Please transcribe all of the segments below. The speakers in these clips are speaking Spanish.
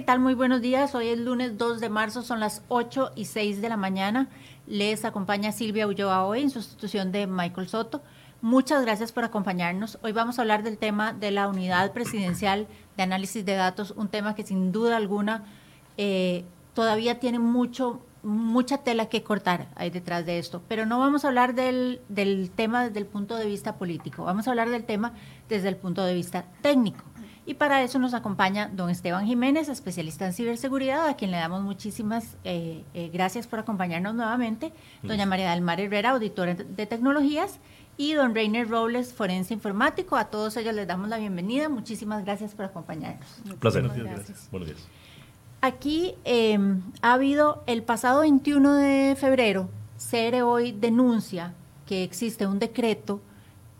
¿qué tal? Muy buenos días. Hoy es lunes 2 de marzo, son las 8 y 6 de la mañana. Les acompaña Silvia Ulloa hoy en sustitución de Michael Soto. Muchas gracias por acompañarnos. Hoy vamos a hablar del tema de la unidad presidencial de análisis de datos, un tema que sin duda alguna eh, todavía tiene mucho, mucha tela que cortar ahí detrás de esto. Pero no vamos a hablar del, del tema desde el punto de vista político, vamos a hablar del tema desde el punto de vista técnico. Y para eso nos acompaña don Esteban Jiménez, especialista en ciberseguridad, a quien le damos muchísimas eh, eh, gracias por acompañarnos nuevamente. Doña María del Mar Herrera, auditora de tecnologías. Y don Reiner Robles, forense informático. A todos ellos les damos la bienvenida. Muchísimas gracias por acompañarnos. Un placer. Gracias. Buenos días. Aquí em, ha habido el pasado 21 de febrero, CR hoy denuncia que existe un decreto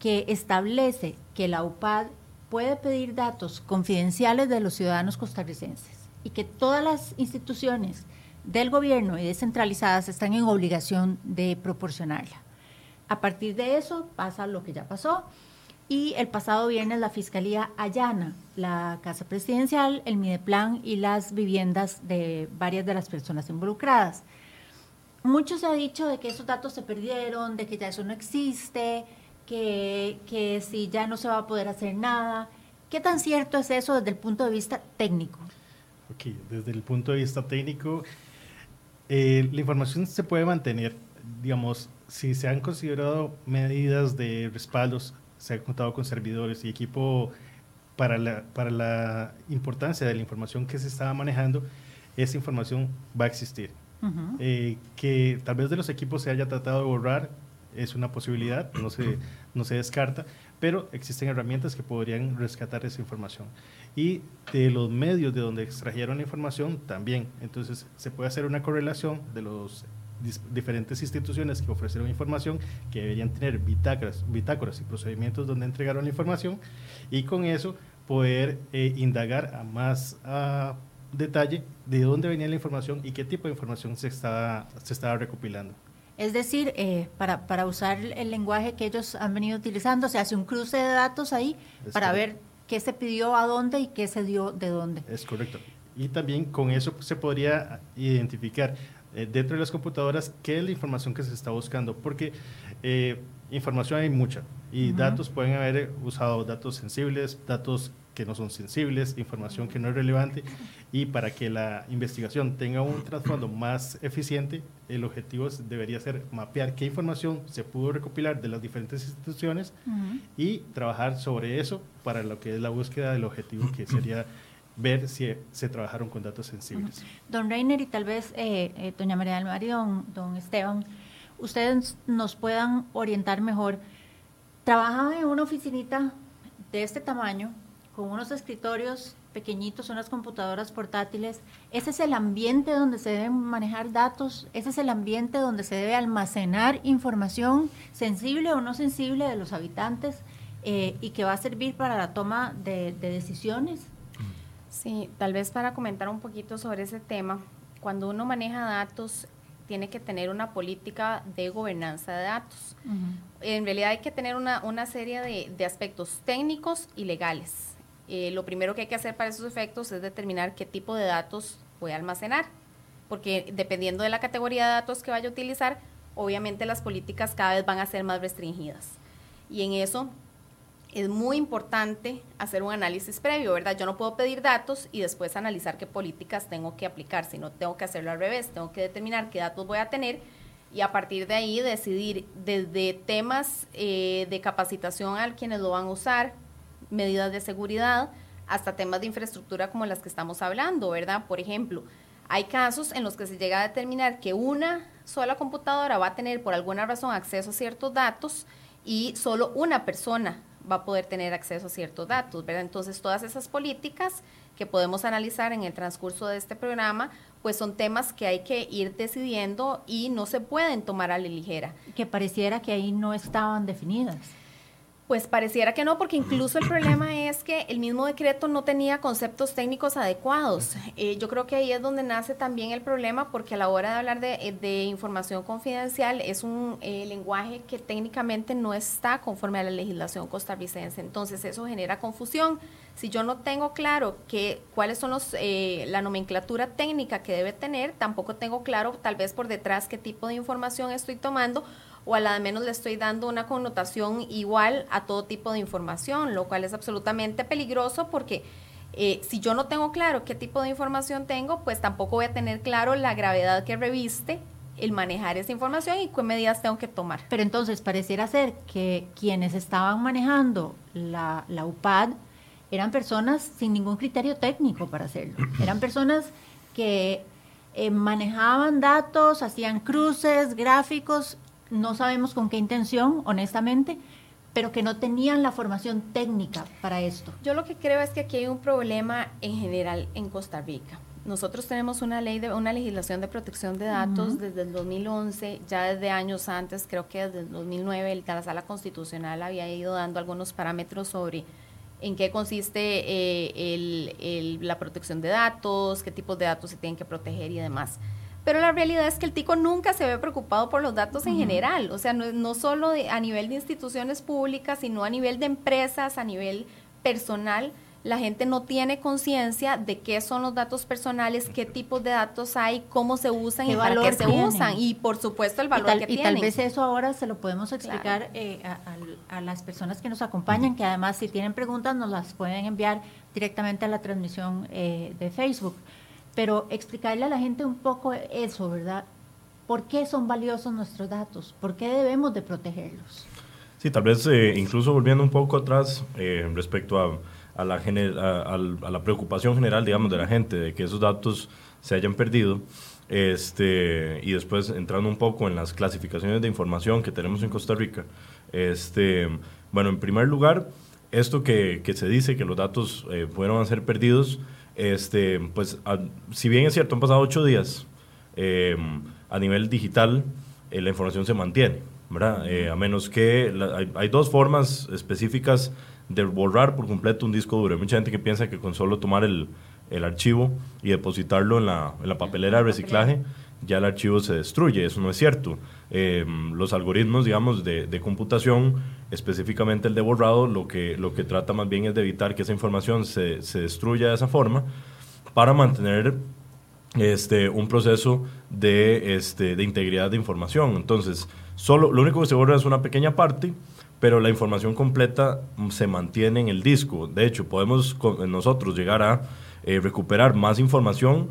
que establece que la UPAD puede pedir datos confidenciales de los ciudadanos costarricenses y que todas las instituciones del gobierno y descentralizadas están en obligación de proporcionarla. A partir de eso pasa lo que ya pasó y el pasado viernes la Fiscalía allana la Casa Presidencial, el Mideplan y las viviendas de varias de las personas involucradas. Mucho se ha dicho de que esos datos se perdieron, de que ya eso no existe, que, que si ya no se va a poder hacer nada. ¿Qué tan cierto es eso desde el punto de vista técnico? Ok, desde el punto de vista técnico, eh, la información se puede mantener, digamos, si se han considerado medidas de respaldos, se ha contado con servidores y equipo para la, para la importancia de la información que se estaba manejando, esa información va a existir. eh, que tal vez de los equipos se haya tratado de borrar, es una posibilidad, no se, no se descarta, pero existen herramientas que podrían rescatar esa información. Y de los medios de donde extrajeron la información también. Entonces se puede hacer una correlación de los diferentes instituciones que ofrecieron información, que deberían tener bitácoras, bitácoras y procedimientos donde entregaron la información, y con eso poder eh, indagar a más detalle de dónde venía la información y qué tipo de información se estaba, se estaba recopilando. Es decir, eh, para, para, usar el lenguaje que ellos han venido utilizando, se hace un cruce de datos ahí es para correcto. ver qué se pidió a dónde y qué se dio de dónde. Es correcto. Y también con eso se podría identificar eh, dentro de las computadoras qué es la información que se está buscando, porque eh, información hay mucha y uh -huh. datos pueden haber usado datos sensibles, datos que no son sensibles, información que no es relevante y para que la investigación tenga un trasfondo más eficiente, el objetivo debería ser mapear qué información se pudo recopilar de las diferentes instituciones uh -huh. y trabajar sobre eso para lo que es la búsqueda del objetivo que sería ver si se trabajaron con datos sensibles. Uh -huh. Don Reiner y tal vez eh, eh, doña María del Mar y don, don Esteban, ustedes nos puedan orientar mejor. Trabajan en una oficinita de este tamaño, con unos escritorios pequeñitos, unas computadoras portátiles. Ese es el ambiente donde se deben manejar datos, ese es el ambiente donde se debe almacenar información sensible o no sensible de los habitantes eh, y que va a servir para la toma de, de decisiones. Sí, tal vez para comentar un poquito sobre ese tema, cuando uno maneja datos tiene que tener una política de gobernanza de datos. Uh -huh. En realidad hay que tener una, una serie de, de aspectos técnicos y legales eh, lo primero que hay que hacer para esos efectos es determinar qué tipo de datos voy a almacenar, porque dependiendo de la categoría de datos que vaya a utilizar, obviamente las políticas cada vez van a ser más restringidas. Y en eso es muy importante hacer un análisis previo, ¿verdad? Yo no puedo pedir datos y después analizar qué políticas tengo que aplicar, sino tengo que hacerlo al revés, tengo que determinar qué datos voy a tener y a partir de ahí decidir desde temas eh, de capacitación a quienes lo van a usar, medidas de seguridad, hasta temas de infraestructura como las que estamos hablando, ¿verdad? Por ejemplo, hay casos en los que se llega a determinar que una sola computadora va a tener por alguna razón acceso a ciertos datos y solo una persona va a poder tener acceso a ciertos datos, ¿verdad? Entonces, todas esas políticas que podemos analizar en el transcurso de este programa, pues son temas que hay que ir decidiendo y no se pueden tomar a la ligera. Que pareciera que ahí no estaban definidas. Pues pareciera que no, porque incluso el problema es que el mismo decreto no tenía conceptos técnicos adecuados. Eh, yo creo que ahí es donde nace también el problema, porque a la hora de hablar de, eh, información confidencial es un eh, lenguaje que técnicamente no está conforme a la legislación costarricense. Entonces eso genera confusión. Si yo no tengo claro que, cuáles son los, la nomenclatura técnica que debe tener, tampoco tengo claro tal vez por detrás qué tipo de información estoy tomando o a la de menos le estoy dando una connotación igual a todo tipo de información, lo cual es absolutamente peligroso porque eh, si yo no tengo claro qué tipo de información tengo, pues tampoco voy a tener claro la gravedad que reviste el manejar esa información y qué medidas tengo que tomar. Pero entonces pareciera ser que quienes estaban manejando la, la UPAD eran personas sin ningún criterio técnico para hacerlo. Eran personas que eh, manejaban datos, hacían cruces, gráficos no sabemos con qué intención, honestamente, pero que no tenían la formación técnica para esto. Yo lo que creo es que aquí hay un problema en general en Costa Rica. Nosotros tenemos una ley de una legislación de protección de datos desde el 2011, ya desde años antes, creo que desde el 2009 la Sala Constitucional había ido dando algunos parámetros sobre en qué consiste eh, la protección de datos, qué tipos de datos se tienen que proteger y demás. Pero la realidad es que el tico nunca se ve preocupado por los datos en general, o sea, no, no solo a nivel de instituciones públicas, sino a nivel de empresas, a nivel personal. La gente no tiene conciencia de qué son los datos personales, qué tipos de datos hay, cómo se usan y para qué se usan. Y por supuesto el valor que tienen. Y tal vez eso ahora se lo podemos explicar eh, a, las personas que nos acompañan, que además si tienen preguntas nos las pueden enviar directamente a la transmisión eh, de Facebook pero explicarle a la gente un poco eso, ¿verdad? ¿Por qué son valiosos nuestros datos? ¿Por qué debemos de protegerlos? Sí, tal vez eh, incluso volviendo un poco atrás eh, respecto a, a, la a, a, la preocupación general, digamos, de la gente, de que esos datos se hayan perdido, este, y después entrando un poco en las clasificaciones de información que tenemos en Costa Rica, este, bueno, en primer lugar, esto que, que se dice que los datos eh, fueron a ser perdidos, este, pues, si bien es cierto, han pasado ocho días, em, a nivel digital eh, la información se mantiene, ¿verdad? Eh, a menos que hay, dos formas específicas de borrar por completo un disco duro. Hay mucha gente que piensa que con solo tomar el, el archivo y depositarlo en la, en la papelera de reciclaje, ya el archivo se destruye. Eso no es cierto. Em, los algoritmos, digamos, de, de, computación, específicamente el de borrado, lo que, lo que trata más bien es de evitar que esa información se, se destruya de esa forma para mantener este, un proceso de, este, de integridad de información. Entonces, solo, lo único que se borra es una pequeña parte, pero la información completa se mantiene en el disco. De hecho, podemos nosotros llegar a eh, recuperar más información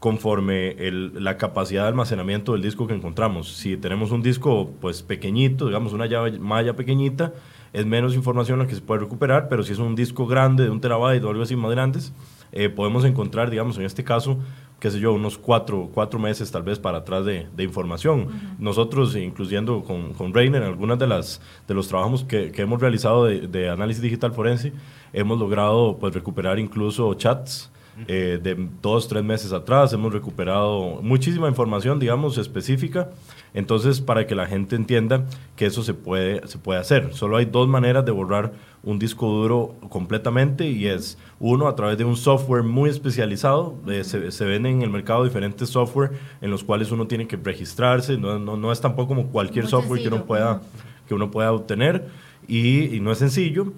conforme el, la capacidad de almacenamiento del disco que encontramos. Si tenemos un disco pues pequeñito, digamos una llave malla pequeñita, es menos información la que se puede recuperar, pero si es un disco grande de un terabyte o algo así más grandes, eh, podemos encontrar, digamos, en este caso, qué sé yo, unos cuatro, cuatro meses tal vez para atrás de, de información. Nosotros, incluyendo con, con Rainer, algunas de, las, de los trabajos que, que hemos realizado de, de, análisis digital forense, hemos logrado pues, recuperar incluso chats, eh, de dos, tres meses atrás. Hemos recuperado muchísima información, digamos, específica. Entonces, para que la gente entienda que eso se puede, se puede hacer. Solo hay dos maneras de borrar un disco duro completamente y es uno a través de un software muy especializado. Eh, se, se ven en el mercado diferentes software en los cuales uno tiene que registrarse. No, no, no es tampoco como cualquier software que uno pueda, que uno pueda obtener y, y no es sencillo.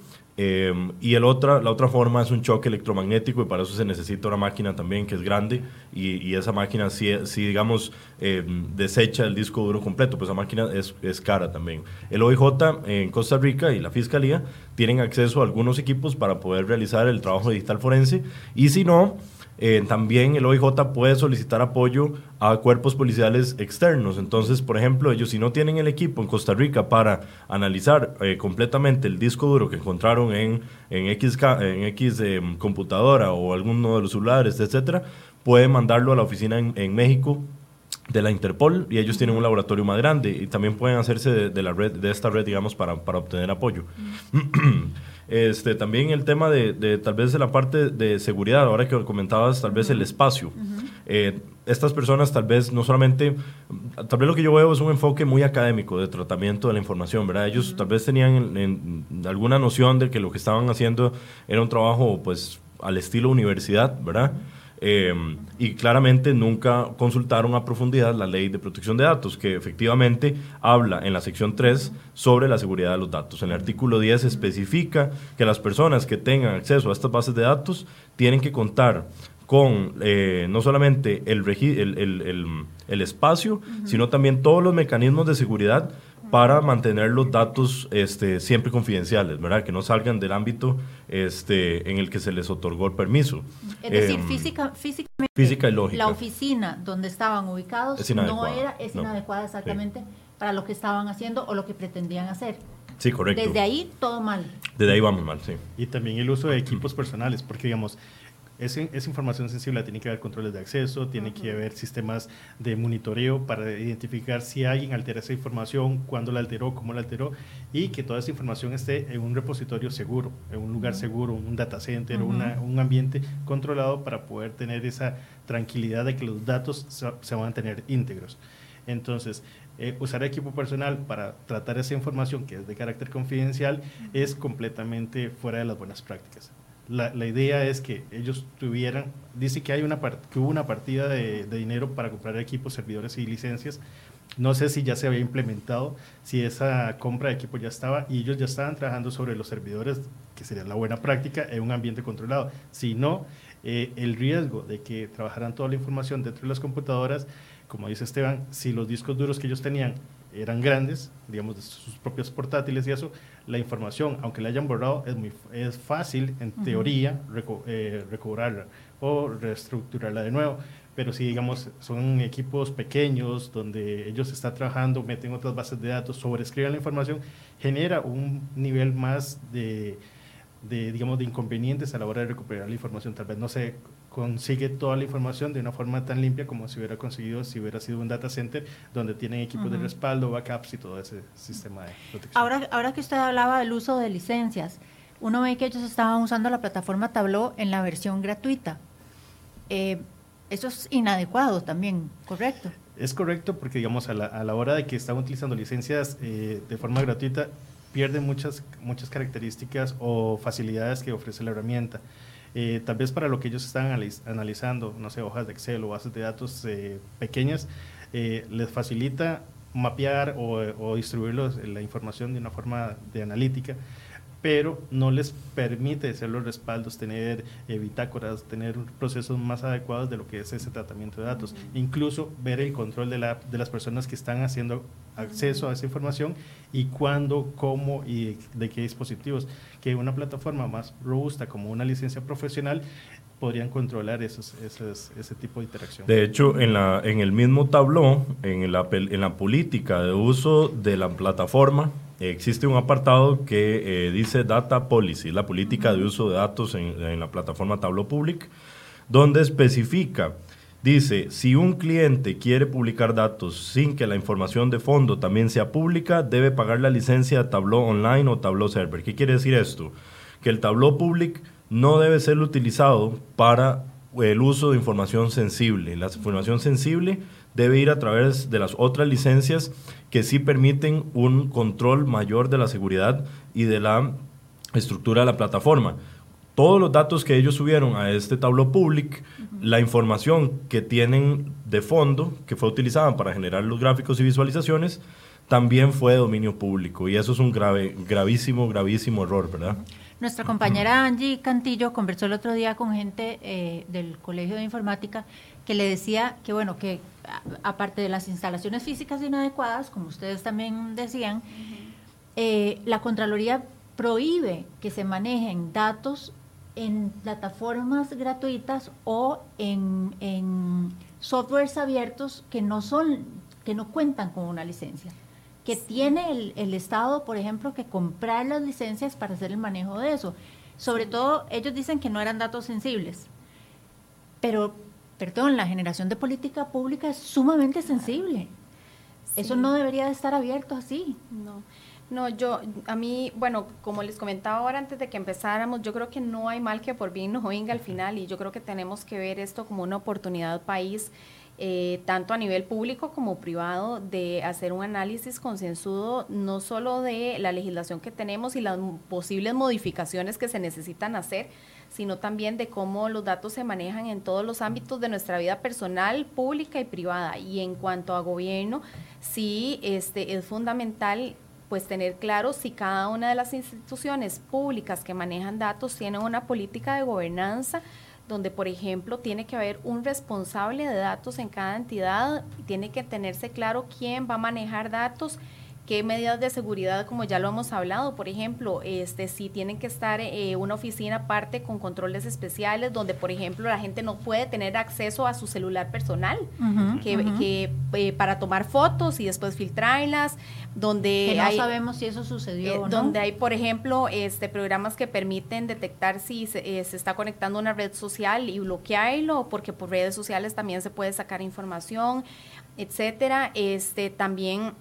Em, y el otra, la otra forma es un choque electromagnético y para eso se necesita una máquina también que es grande y, y esa máquina si, si digamos em, desecha el disco duro completo, pues esa máquina es, es, cara también. El OIJ en Costa Rica y la Fiscalía tienen acceso a algunos equipos para poder realizar el trabajo digital forense y si no, eh, también el OIJ puede solicitar apoyo a cuerpos policiales externos. Entonces, por ejemplo, ellos si no tienen el equipo en Costa Rica para analizar eh, completamente el disco duro que encontraron en, en X, en X em, computadora o alguno de los celulares, etcétera, pueden mandarlo a la oficina en, México de la Interpol y ellos tienen un laboratorio más grande y también pueden hacerse de, la red de esta red digamos para, para obtener apoyo Este, también el tema de, tal vez de la parte de seguridad, ahora que comentabas tal vez el espacio. eh, estas personas tal vez no solamente, tal vez lo que yo veo es un enfoque muy académico de tratamiento de la información, ¿verdad? Ellos tal vez tenían alguna noción de que lo que estaban haciendo era un trabajo pues al estilo universidad, ¿verdad? Eh, y claramente nunca consultaron a profundidad la ley de protección de datos, que efectivamente habla en la sección 3 sobre la seguridad de los datos. En el artículo 10 especifica que las personas que tengan acceso a estas bases de datos tienen que contar con eh, no solamente el, el, espacio, sino también todos los mecanismos de seguridad para mantener los datos este, siempre confidenciales, ¿verdad? Que no salgan del ámbito este, en el que se les otorgó el permiso. Es decir, em, física, físicamente, física y lógica. la oficina donde estaban ubicados no era, es inadecuada exactamente para lo que estaban haciendo o lo que pretendían hacer. Sí, correcto. Desde ahí todo mal. Desde ahí vamos mal, sí. Y también el uso de equipos personales, porque digamos, esa, información sensible tiene que haber controles de acceso, tiene que haber sistemas de monitoreo para identificar si alguien altera esa información, cuándo la alteró, cómo la alteró, y que toda esa información esté en un repositorio seguro, en un lugar seguro, un data center, un ambiente controlado para poder tener esa tranquilidad de que los datos se, van a tener íntegros. Entonces, eh, usar equipo personal para tratar esa información que es de carácter confidencial es completamente fuera de las buenas prácticas la, idea es que ellos tuvieran, dice que, hay una hubo una partida de, dinero para comprar equipos, servidores y licencias. No sé si ya se había implementado, si esa compra de equipo ya estaba y ellos ya estaban trabajando sobre los servidores, que sería la buena práctica, en un ambiente controlado. Si no, eh, el riesgo de que trabajaran toda la información dentro de las computadoras, como dice Esteban, si los discos duros que ellos tenían eran grandes, digamos, de sus propios portátiles y eso, la información, aunque la hayan borrado, es, muy, es fácil, en teoría, eh, recobrarla o reestructurarla de nuevo. Pero si, digamos, son equipos pequeños donde ellos están trabajando, meten otras bases de datos, sobrescriben la información, genera un nivel más de, de, digamos, de inconvenientes a la hora de recuperar la información. Tal vez no sé consigue toda la información de una forma tan limpia como si hubiera conseguido si hubiera sido un data center donde tienen equipos de respaldo, backups y todo ese sistema de protección. Ahora, ahora que usted hablaba del uso de licencias, uno ve que ellos estaban usando la plataforma Tableau en la versión gratuita. Eh, eso es inadecuado también, ¿correcto? Es correcto porque, digamos, a la, a la hora de que están utilizando licencias eh, de forma gratuita, pierden muchas, muchas características o facilidades que ofrece la herramienta. Eh, tal vez para lo que ellos están analizando, no sé, hojas de Excel o bases de datos eh, pequeñas, eh, les facilita mapear o, o distribuir la información de una forma de analítica pero no les permite hacer los respaldos, tener bitácoras, tener procesos más adecuados de lo que es ese tratamiento de datos. Incluso ver el control de, la, de las personas que están haciendo acceso a esa información y cuándo, cómo y de qué dispositivos. Que una plataforma más robusta como una licencia profesional podrían controlar esos, ese tipo de interacción. De hecho, en, la, en el mismo tablón, en la, en la política de uso de la plataforma, existe un apartado que eh, dice Data Policy, la política de uso de datos en, en la plataforma Tableau Public, donde especifica Dice, si un cliente quiere publicar datos sin que la información de fondo también sea pública, debe pagar la licencia de Tableau Online o Tableau Server. ¿Qué quiere decir esto? Que el Tableau Public no debe ser utilizado para el uso de información sensible. La información sensible debe ir a través de las otras licencias que sí permiten un control mayor de la seguridad y de la estructura de la plataforma todos los datos que ellos subieron a este tablo Public, la información que tienen de fondo, que fue utilizada para generar los gráficos y visualizaciones, también fue de dominio público. Y eso es un grave, gravísimo, gravísimo error, ¿verdad? Nuestra compañera Angie Cantillo conversó el otro día con gente eh, del Colegio de Informática que le decía que, bueno, que aparte de las instalaciones físicas inadecuadas, como ustedes también decían, eh, la Contraloría prohíbe que se manejen datos en plataformas gratuitas o en, en, softwares abiertos que no son, que no cuentan con una licencia. Que tiene el, el, Estado, por ejemplo, que comprar las licencias para hacer el manejo de eso. Sobre todo, ellos dicen que no eran datos sensibles. Pero, perdón, la generación de política pública es sumamente sensible. Eso no debería de estar abierto así. No. No, yo, a mí, bueno, como les comentaba ahora antes de que empezáramos, yo creo que no hay mal que por bien no venga al final y yo creo que tenemos que ver esto como una oportunidad país, eh, tanto a nivel público como privado, de hacer un análisis concienzudo no solo de la legislación que tenemos y las posibles modificaciones que se necesitan hacer, sino también de cómo los datos se manejan en todos los ámbitos de nuestra vida personal, pública y privada. Y en cuanto a gobierno, sí este, es fundamental pues tener claro si cada una de las instituciones públicas que manejan datos tienen una política de gobernanza donde, por ejemplo, tiene que haber un responsable de datos en cada entidad, tiene que tenerse claro quién va a manejar datos qué medidas de seguridad, como ya lo hemos hablado, por ejemplo, este, si tienen que estar eh, una oficina aparte con controles especiales, donde, por ejemplo, la gente no puede tener acceso a su celular personal, que, eh, para tomar fotos y después filtrarlas, donde no sabemos si eso sucedió. Eh, ¿no? Donde hay, por ejemplo, este, programas que permiten detectar si se, se está conectando a una red social y bloquearlo, porque por redes sociales también se puede sacar información, etcétera. Este, también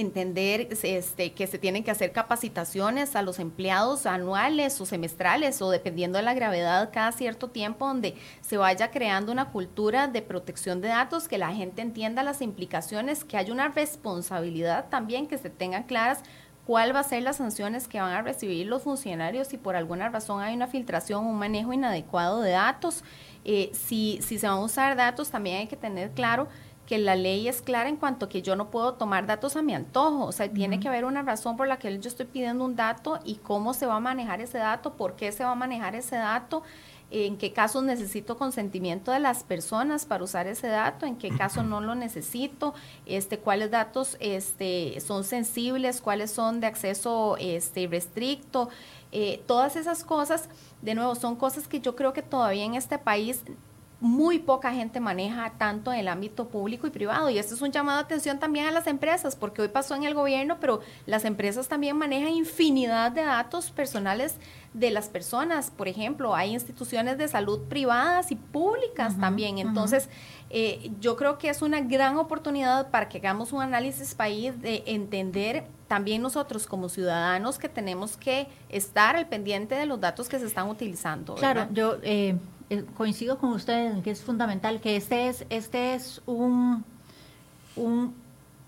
entender este, que se tienen que hacer capacitaciones a los empleados anuales o semestrales o dependiendo de la gravedad cada cierto tiempo donde se vaya creando una cultura de protección de datos, que la gente entienda las implicaciones, que haya una responsabilidad también, que se tengan claras cuál va a ser las sanciones que van a recibir los funcionarios si por alguna razón hay una filtración, un manejo inadecuado de datos. Eh, si, si se van a usar datos, también hay que tener claro que la ley es clara en cuanto a que yo no puedo tomar datos a mi antojo, o sea, tiene que haber una razón por la que yo estoy pidiendo un dato y cómo se va a manejar ese dato, por qué se va a manejar ese dato, en qué casos necesito consentimiento de las personas para usar ese dato, en qué caso no lo necesito, este, cuáles datos este, son sensibles, cuáles son de acceso este, restricto, eh, todas esas cosas, de nuevo, son cosas que yo creo que todavía en este país muy poca gente maneja tanto en el ámbito público y privado. Y esto es un llamado de atención también a las empresas, porque hoy pasó en el gobierno, pero las empresas también manejan infinidad de datos personales de las personas. Por ejemplo, hay instituciones de salud privadas y públicas también. Entonces, eh, yo creo que es una gran oportunidad para que hagamos un análisis país de entender también nosotros como ciudadanos que tenemos que estar al pendiente de los datos que se están utilizando. Claro, yo... Eh, eh, coincido con ustedes en que es fundamental que este es, este es un, un,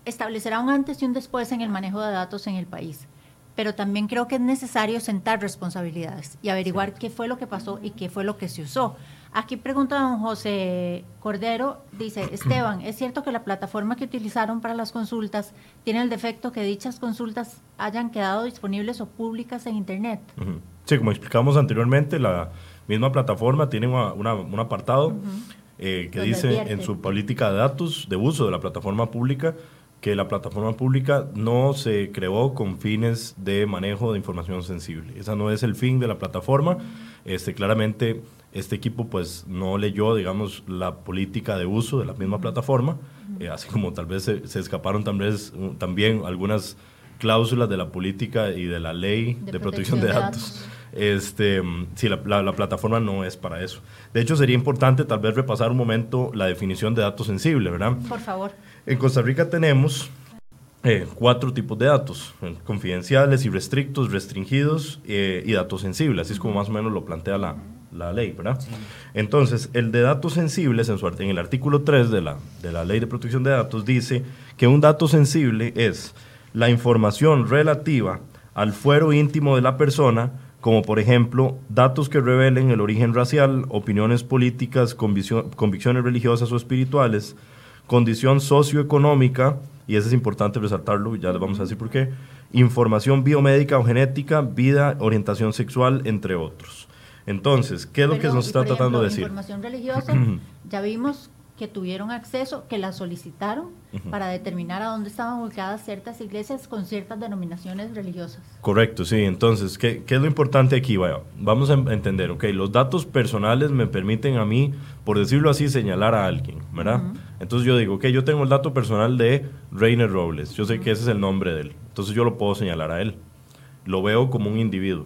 establecerá un antes y un después en el manejo de datos en el país. Pero también creo que es necesario sentar responsabilidades y averiguar qué fue lo que pasó y qué fue lo que se usó. Aquí pregunta don José Cordero, dice, Esteban, ¿es cierto que la plataforma que utilizaron para las consultas tiene el defecto que dichas consultas hayan quedado disponibles o públicas en Internet? Sí, como explicamos anteriormente, la, misma plataforma tiene un apartado eh, que dice en su política de datos de uso de la plataforma pública que la plataforma pública no se creó con fines de manejo de información sensible. Esa no es el fin de la plataforma. Este, claramente este equipo pues no leyó, digamos, la política de uso de la misma plataforma, eh, así como tal vez se, escaparon también algunas cláusulas de la política y de la ley de, protección, de, datos. Este, si la, plataforma no es para eso. De hecho, sería importante tal vez repasar un momento la definición de datos sensibles, ¿verdad? Por favor. En Costa Rica tenemos eh, cuatro tipos de datos, confidenciales y restrictos, restringidos eh, y datos sensibles, así es como más o menos lo plantea la, la ley, ¿verdad? Entonces, el de datos sensibles, en, su, en el artículo 3 de la, de la Ley de Protección de Datos, dice que un dato sensible es la información relativa al fuero íntimo de la persona como por ejemplo datos que revelen el origen racial, opiniones políticas, convicciones religiosas o espirituales, condición socioeconómica, y eso es importante resaltarlo, ya les vamos a decir por qué, información biomédica o genética, vida, orientación sexual, entre otros. Entonces, ¿qué es lo que nos está tratando de decir? Información religiosa, ya vimos que tuvieron acceso, que la solicitaron para determinar a dónde estaban ubicadas ciertas iglesias con ciertas denominaciones religiosas. Correcto, sí. Entonces, ¿qué, qué es lo importante aquí? vamos a entender, ok, los datos personales me permiten a mí, por decirlo así, señalar a alguien, ¿verdad? Entonces yo digo, ok, yo tengo el dato personal de Reiner Robles, yo sé que ese es el nombre de él, entonces yo lo puedo señalar a él. Lo veo como un individuo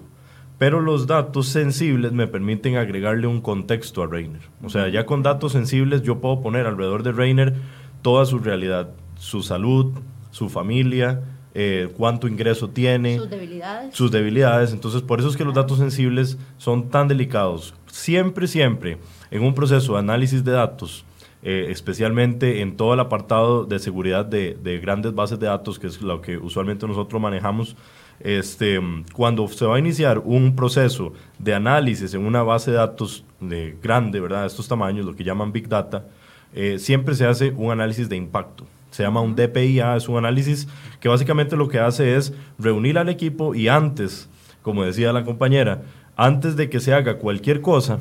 pero los datos sensibles me permiten agregarle un contexto a Reiner. O sea, ya con datos sensibles yo puedo poner alrededor de Reiner toda su realidad, su salud, su familia, eh, cuánto ingreso tiene, sus debilidades. sus debilidades. Entonces, por eso es que los datos sensibles son tan delicados. Siempre, siempre, en un proceso de análisis de datos, eh, especialmente en todo el apartado de seguridad de, de, grandes bases de datos, que es lo que usualmente nosotros manejamos, este, cuando se va a iniciar un proceso de análisis en una base de datos de grande, ¿verdad? De estos tamaños, lo que llaman Big Data, eh, siempre se hace un análisis de impacto se llama un DPIA, es un análisis que básicamente lo que hace es reunir al equipo y antes, como decía la compañera, antes de que se haga cualquier cosa,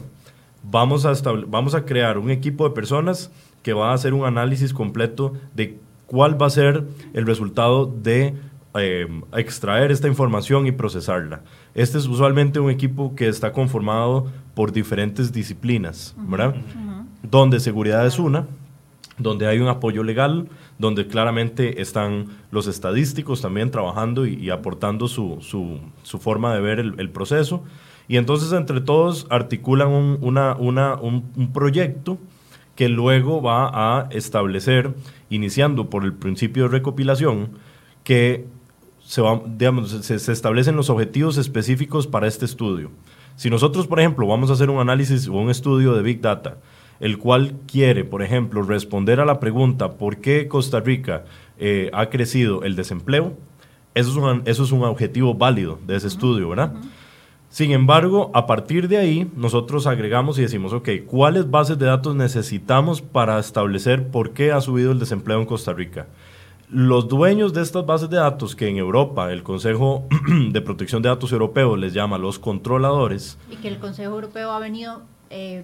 vamos a, vamos a crear un equipo de personas que va a hacer un análisis completo de cuál va a ser el resultado de eh, extraer esta información y procesarla. Este es usualmente un equipo que está conformado por diferentes disciplinas, ¿verdad? Donde seguridad es una, donde hay un apoyo legal, donde claramente están los estadísticos también trabajando y, aportando su, su, forma de ver el, proceso. Y entonces entre todos articulan un, una, una, un, proyecto que luego va a establecer, iniciando por el principio de recopilación, que se, va, digamos, se, se establecen los objetivos específicos para este estudio. Si nosotros, por ejemplo, vamos a hacer un análisis o un estudio de Big Data, el cual quiere, por ejemplo, responder a la pregunta ¿por qué Costa Rica eh, ha crecido el desempleo? Eso es, un, eso es un objetivo válido de ese estudio, ¿verdad? Sin embargo, a partir de ahí, nosotros agregamos y decimos, ok, ¿cuáles bases de datos necesitamos para establecer por qué ha subido el desempleo en Costa Rica? Los dueños de estas bases de datos, que en Europa el Consejo de Protección de Datos Europeo les llama los controladores. Y que el Consejo Europeo ha venido eh,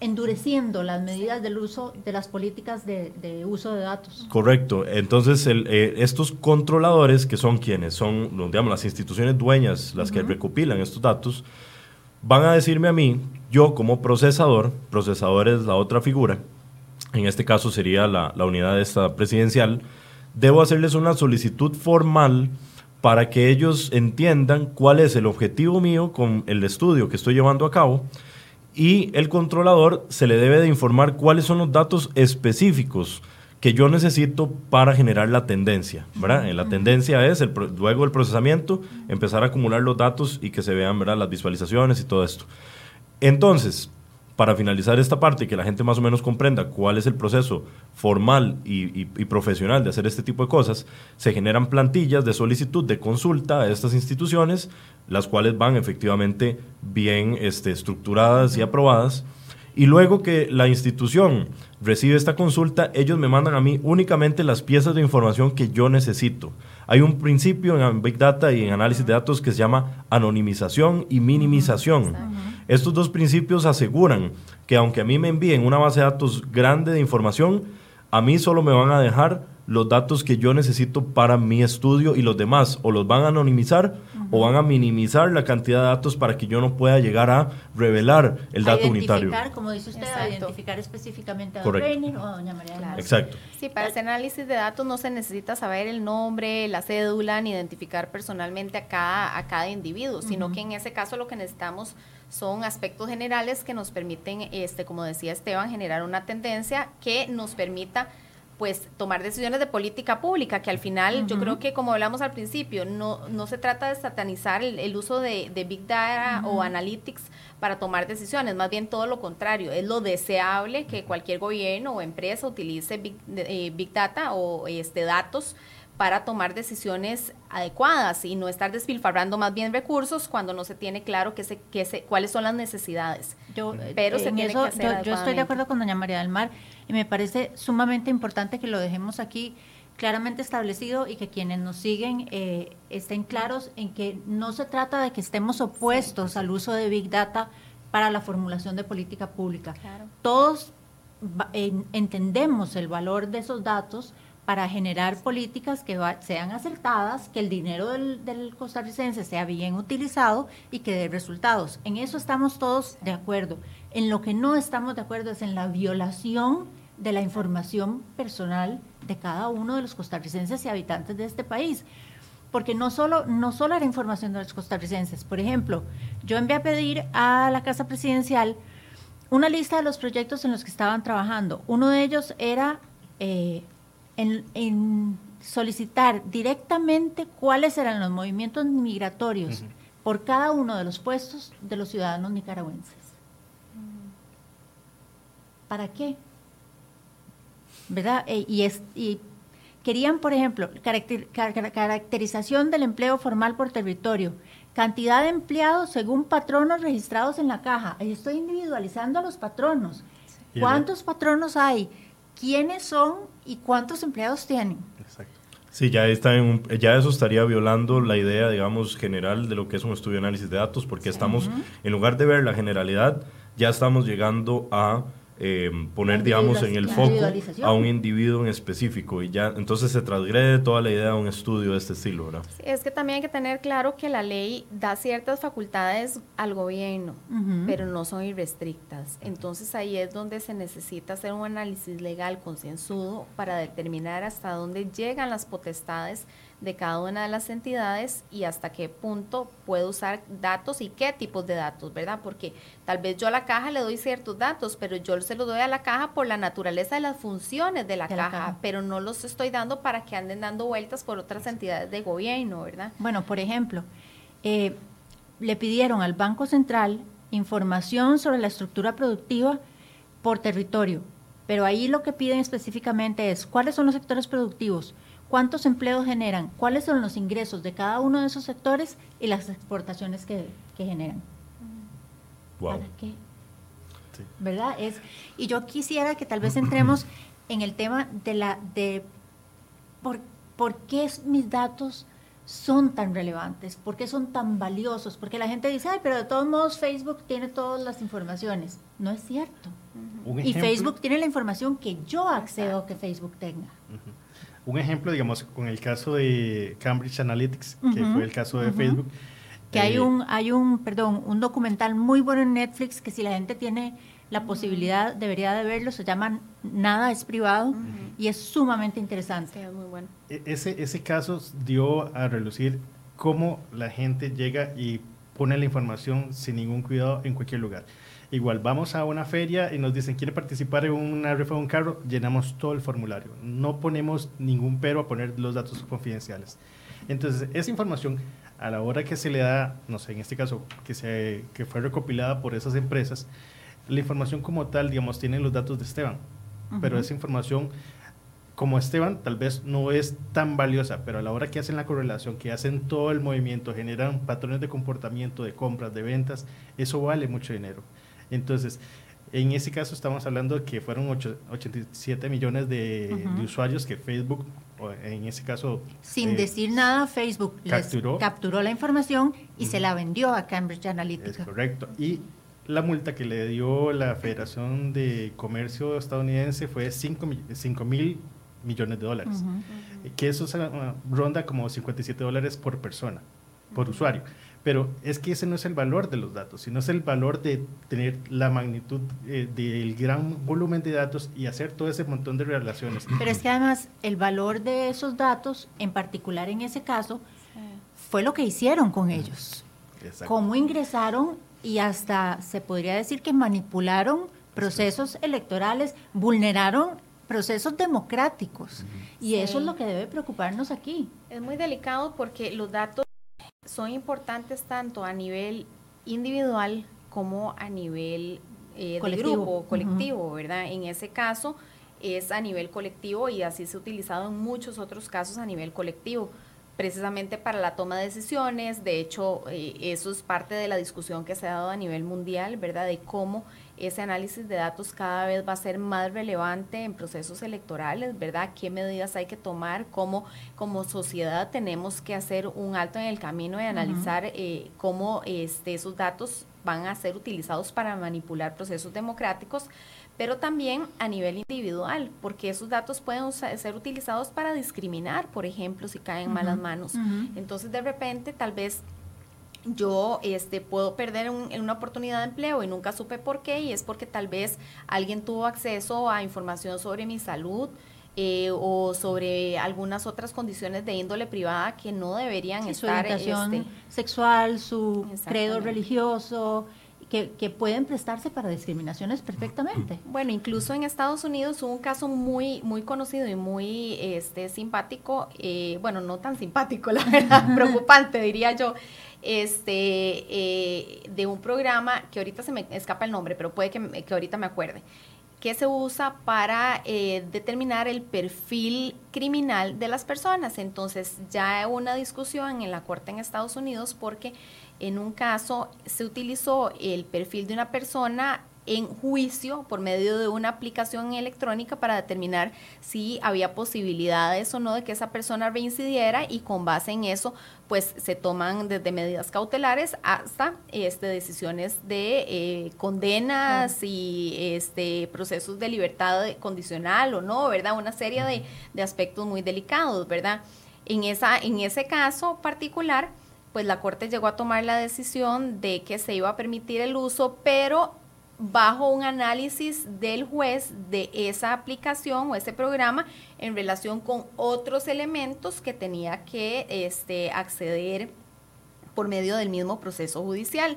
endureciendo las medidas del uso de las políticas de, uso de datos. Correcto. Entonces, eh, estos controladores, que son quienes son, digamos, las instituciones dueñas, las que recopilan estos datos, van a decirme a mí, yo como procesador, procesador es la otra figura, en este caso sería la, la unidad esta presidencial, debo hacerles una solicitud formal para que ellos entiendan cuál es el objetivo mío con el estudio que estoy llevando a cabo y el controlador se le debe de informar cuáles son los datos específicos que yo necesito para generar la tendencia, ¿verdad? La tendencia es, el, luego del procesamiento, empezar a acumular los datos y que se vean, ¿verdad? Las visualizaciones y todo esto. Entonces, para finalizar esta parte y que la gente más o menos comprenda cuál es el proceso formal y, profesional de hacer este tipo de cosas, se generan plantillas de solicitud de consulta a estas instituciones, las cuales van efectivamente bien este, estructuradas y aprobadas. Y luego que la institución recibe esta consulta, ellos me mandan a mí únicamente las piezas de información que yo necesito. Hay un principio en Big Data y en análisis de datos que se llama anonimización y minimización. Estos dos principios aseguran que aunque a mí me envíen una base de datos grande de información, a mí solo me van a dejar los datos que yo necesito para mi estudio y los demás o los van a anonimizar o van a minimizar la cantidad de datos para que yo no pueda llegar a revelar el dato unitario. Identificar, como dice usted, identificar específicamente a Correcto. o a doña María. Exacto. Sí, para ese análisis de datos no se necesita saber el nombre, la cédula, ni identificar personalmente a cada, a cada individuo, sino que en ese caso lo que necesitamos son aspectos generales que nos permiten, este, como decía Esteban, generar una tendencia que nos permita pues tomar decisiones de política pública, que al final yo creo que como hablamos al principio, no, no se trata de satanizar el, uso de, Big Data o Analytics para tomar decisiones, más bien todo lo contrario, es lo deseable que cualquier gobierno o empresa utilice Big, eh, big Data o este, datos para tomar decisiones adecuadas y no estar despilfarrando más bien recursos cuando no se tiene claro que se, que se, cuáles son las necesidades. Yo, Pero se tiene que hacer yo, estoy de acuerdo con doña María del Mar y me parece sumamente importante que lo dejemos aquí claramente establecido y que quienes nos siguen eh, estén claros en que no se trata de que estemos opuestos al uso de Big Data para la formulación de política pública. Todos entendemos el valor de esos datos, para generar políticas que sean acertadas, que el dinero del, costarricense sea bien utilizado y que dé resultados. En eso estamos todos de acuerdo. En lo que no estamos de acuerdo es en la violación de la información personal de cada uno de los costarricenses y habitantes de este país. Porque no solo, no solo era información de los costarricenses. Por ejemplo, yo envié a pedir a la Casa Presidencial una lista de los proyectos en los que estaban trabajando. Uno de ellos era eh, en, solicitar directamente cuáles eran los movimientos migratorios por cada uno de los puestos de los ciudadanos nicaragüenses. ¿Para qué? ¿Verdad? E, y, es, y querían, por ejemplo, caracterización del empleo formal por territorio, cantidad de empleados según patronos registrados en la caja. Ahí estoy individualizando a los patronos. ¿Cuántos patronos hay? ¿Quiénes son y cuántos empleados tienen? Exacto. Sí, ya, está en ya eso estaría violando la idea, digamos, general de lo que es un estudio de análisis de datos, porque estamos, en lugar de ver la generalidad, ya estamos llegando a Em, poner, digamos, en el foco a un individuo en específico y ya entonces se transgrede toda la idea de un estudio de este estilo, ¿verdad? es que también hay que tener claro que la ley da ciertas facultades al gobierno, pero no son irrestrictas. Entonces ahí es donde se necesita hacer un análisis legal concienzudo para determinar hasta dónde llegan las potestades de cada una de las entidades y hasta qué punto puedo usar datos y qué tipos de datos, ¿verdad? Porque tal vez yo a la caja le doy ciertos datos, pero yo se los doy a la caja por la naturaleza de las funciones de la, caja, pero no los estoy dando para que anden dando vueltas por otras entidades de gobierno, ¿verdad? Bueno, por ejemplo, eh, le pidieron al Banco Central información sobre la estructura productiva por territorio, pero ahí lo que piden específicamente es cuáles son los sectores productivos, cuántos empleos generan, cuáles son los ingresos de cada uno de esos sectores y las exportaciones que, generan. ¿Para qué? ¿Verdad? Es, y yo quisiera que tal vez entremos en el tema de la de por, por qué mis datos son tan relevantes, por qué son tan valiosos, porque la gente dice, ay, pero de todos modos Facebook tiene todas las informaciones. No es cierto. Y Facebook tiene la información que yo accedo que Facebook tenga. Un ejemplo, digamos, con el caso de Cambridge Analytics, que fue el caso de Facebook. Que hay eh, un, hay un, perdón, un documental muy bueno en Netflix que si la gente tiene la posibilidad, debería de verlo, se llama Nada es privado y es sumamente interesante. muy bueno. E, ese, ese caso dio a relucir cómo la gente llega y pone la información sin ningún cuidado en cualquier lugar. Igual, vamos a una feria y nos dicen, ¿quiere participar en una rifa de un carro? Llenamos todo el formulario. No ponemos ningún pero a poner los datos confidenciales. Entonces, esa información, a la hora que se le da, no sé, en este caso, que, se, que fue recopilada por esas empresas, la información como tal, digamos, tiene los datos de Esteban. Pero esa información, como Esteban, tal vez no es tan valiosa, pero a la hora que hacen la correlación, que hacen todo el movimiento, generan patrones de comportamiento, de compras, de ventas, eso vale mucho dinero. Entonces, en ese caso estamos hablando de que fueron 87 millones de, usuarios que Facebook, en ese caso... Sin eh, decir nada, Facebook capturó, capturó la información y se la vendió a Cambridge Analytica. correcto. Y la multa que le dio la Federación de Comercio estadounidense fue 5 mil millones de dólares, que eso ronda como 57 dólares por persona, por usuario. Pero es que ese no es el valor de los datos, sino es el valor de tener la magnitud eh, del gran volumen de datos y hacer todo ese montón de relaciones. Pero es que además el valor de esos datos, en particular en ese caso, fue lo que hicieron con ellos. Cómo ingresaron y hasta se podría decir que manipularon procesos electorales, vulneraron procesos democráticos. Y eso es lo que debe preocuparnos aquí. Es muy delicado porque los datos son importantes tanto a nivel individual como a nivel eh, de grupo, colectivo, ¿verdad? En ese caso es a nivel colectivo y así se ha utilizado en muchos otros casos a nivel colectivo, precisamente para la toma de decisiones. De hecho, eh, eso es parte de la discusión que se ha dado a nivel mundial, ¿verdad? De cómo ese análisis de datos cada vez va a ser más relevante en procesos electorales, ¿verdad? ¿Qué medidas hay que tomar? ¿Cómo como sociedad tenemos que hacer un alto en el camino y analizar eh, cómo este, esos datos van a ser utilizados para manipular procesos democráticos? pero también a nivel individual, porque esos datos pueden ser utilizados para discriminar, por ejemplo, si caen en malas manos. Entonces, de repente, tal vez yo este, puedo perder una oportunidad de empleo y nunca supe por qué, y es porque tal vez alguien tuvo acceso a información sobre mi salud eh, o sobre algunas otras condiciones de índole privada que no deberían estar. Su orientación este, sexual, su credo religioso, que, que, pueden prestarse para discriminaciones perfectamente. Bueno, incluso en Estados Unidos hubo un caso muy, muy conocido y muy este, simpático, eh, bueno, no tan simpático, la verdad, preocupante, diría yo, este, eh, de un programa que ahorita se me escapa el nombre, pero puede que, que ahorita me acuerde que se usa para eh, determinar el perfil criminal de las personas. Entonces ya hubo una discusión en la Corte en Estados Unidos porque en un caso se utilizó el perfil de una persona en juicio por medio de una aplicación electrónica para determinar si había posibilidades o no de que esa persona reincidiera y con base en eso pues se toman desde medidas cautelares hasta este decisiones de eh, condenas y este procesos de libertad condicional o no, ¿verdad? Una serie de, de aspectos muy delicados, ¿verdad? En, esa, en ese caso particular, pues la Corte llegó a tomar la decisión de que se iba a permitir el uso, pero bajo un análisis del juez de esa aplicación o ese programa en relación con otros elementos que tenía que este, acceder por medio del mismo proceso judicial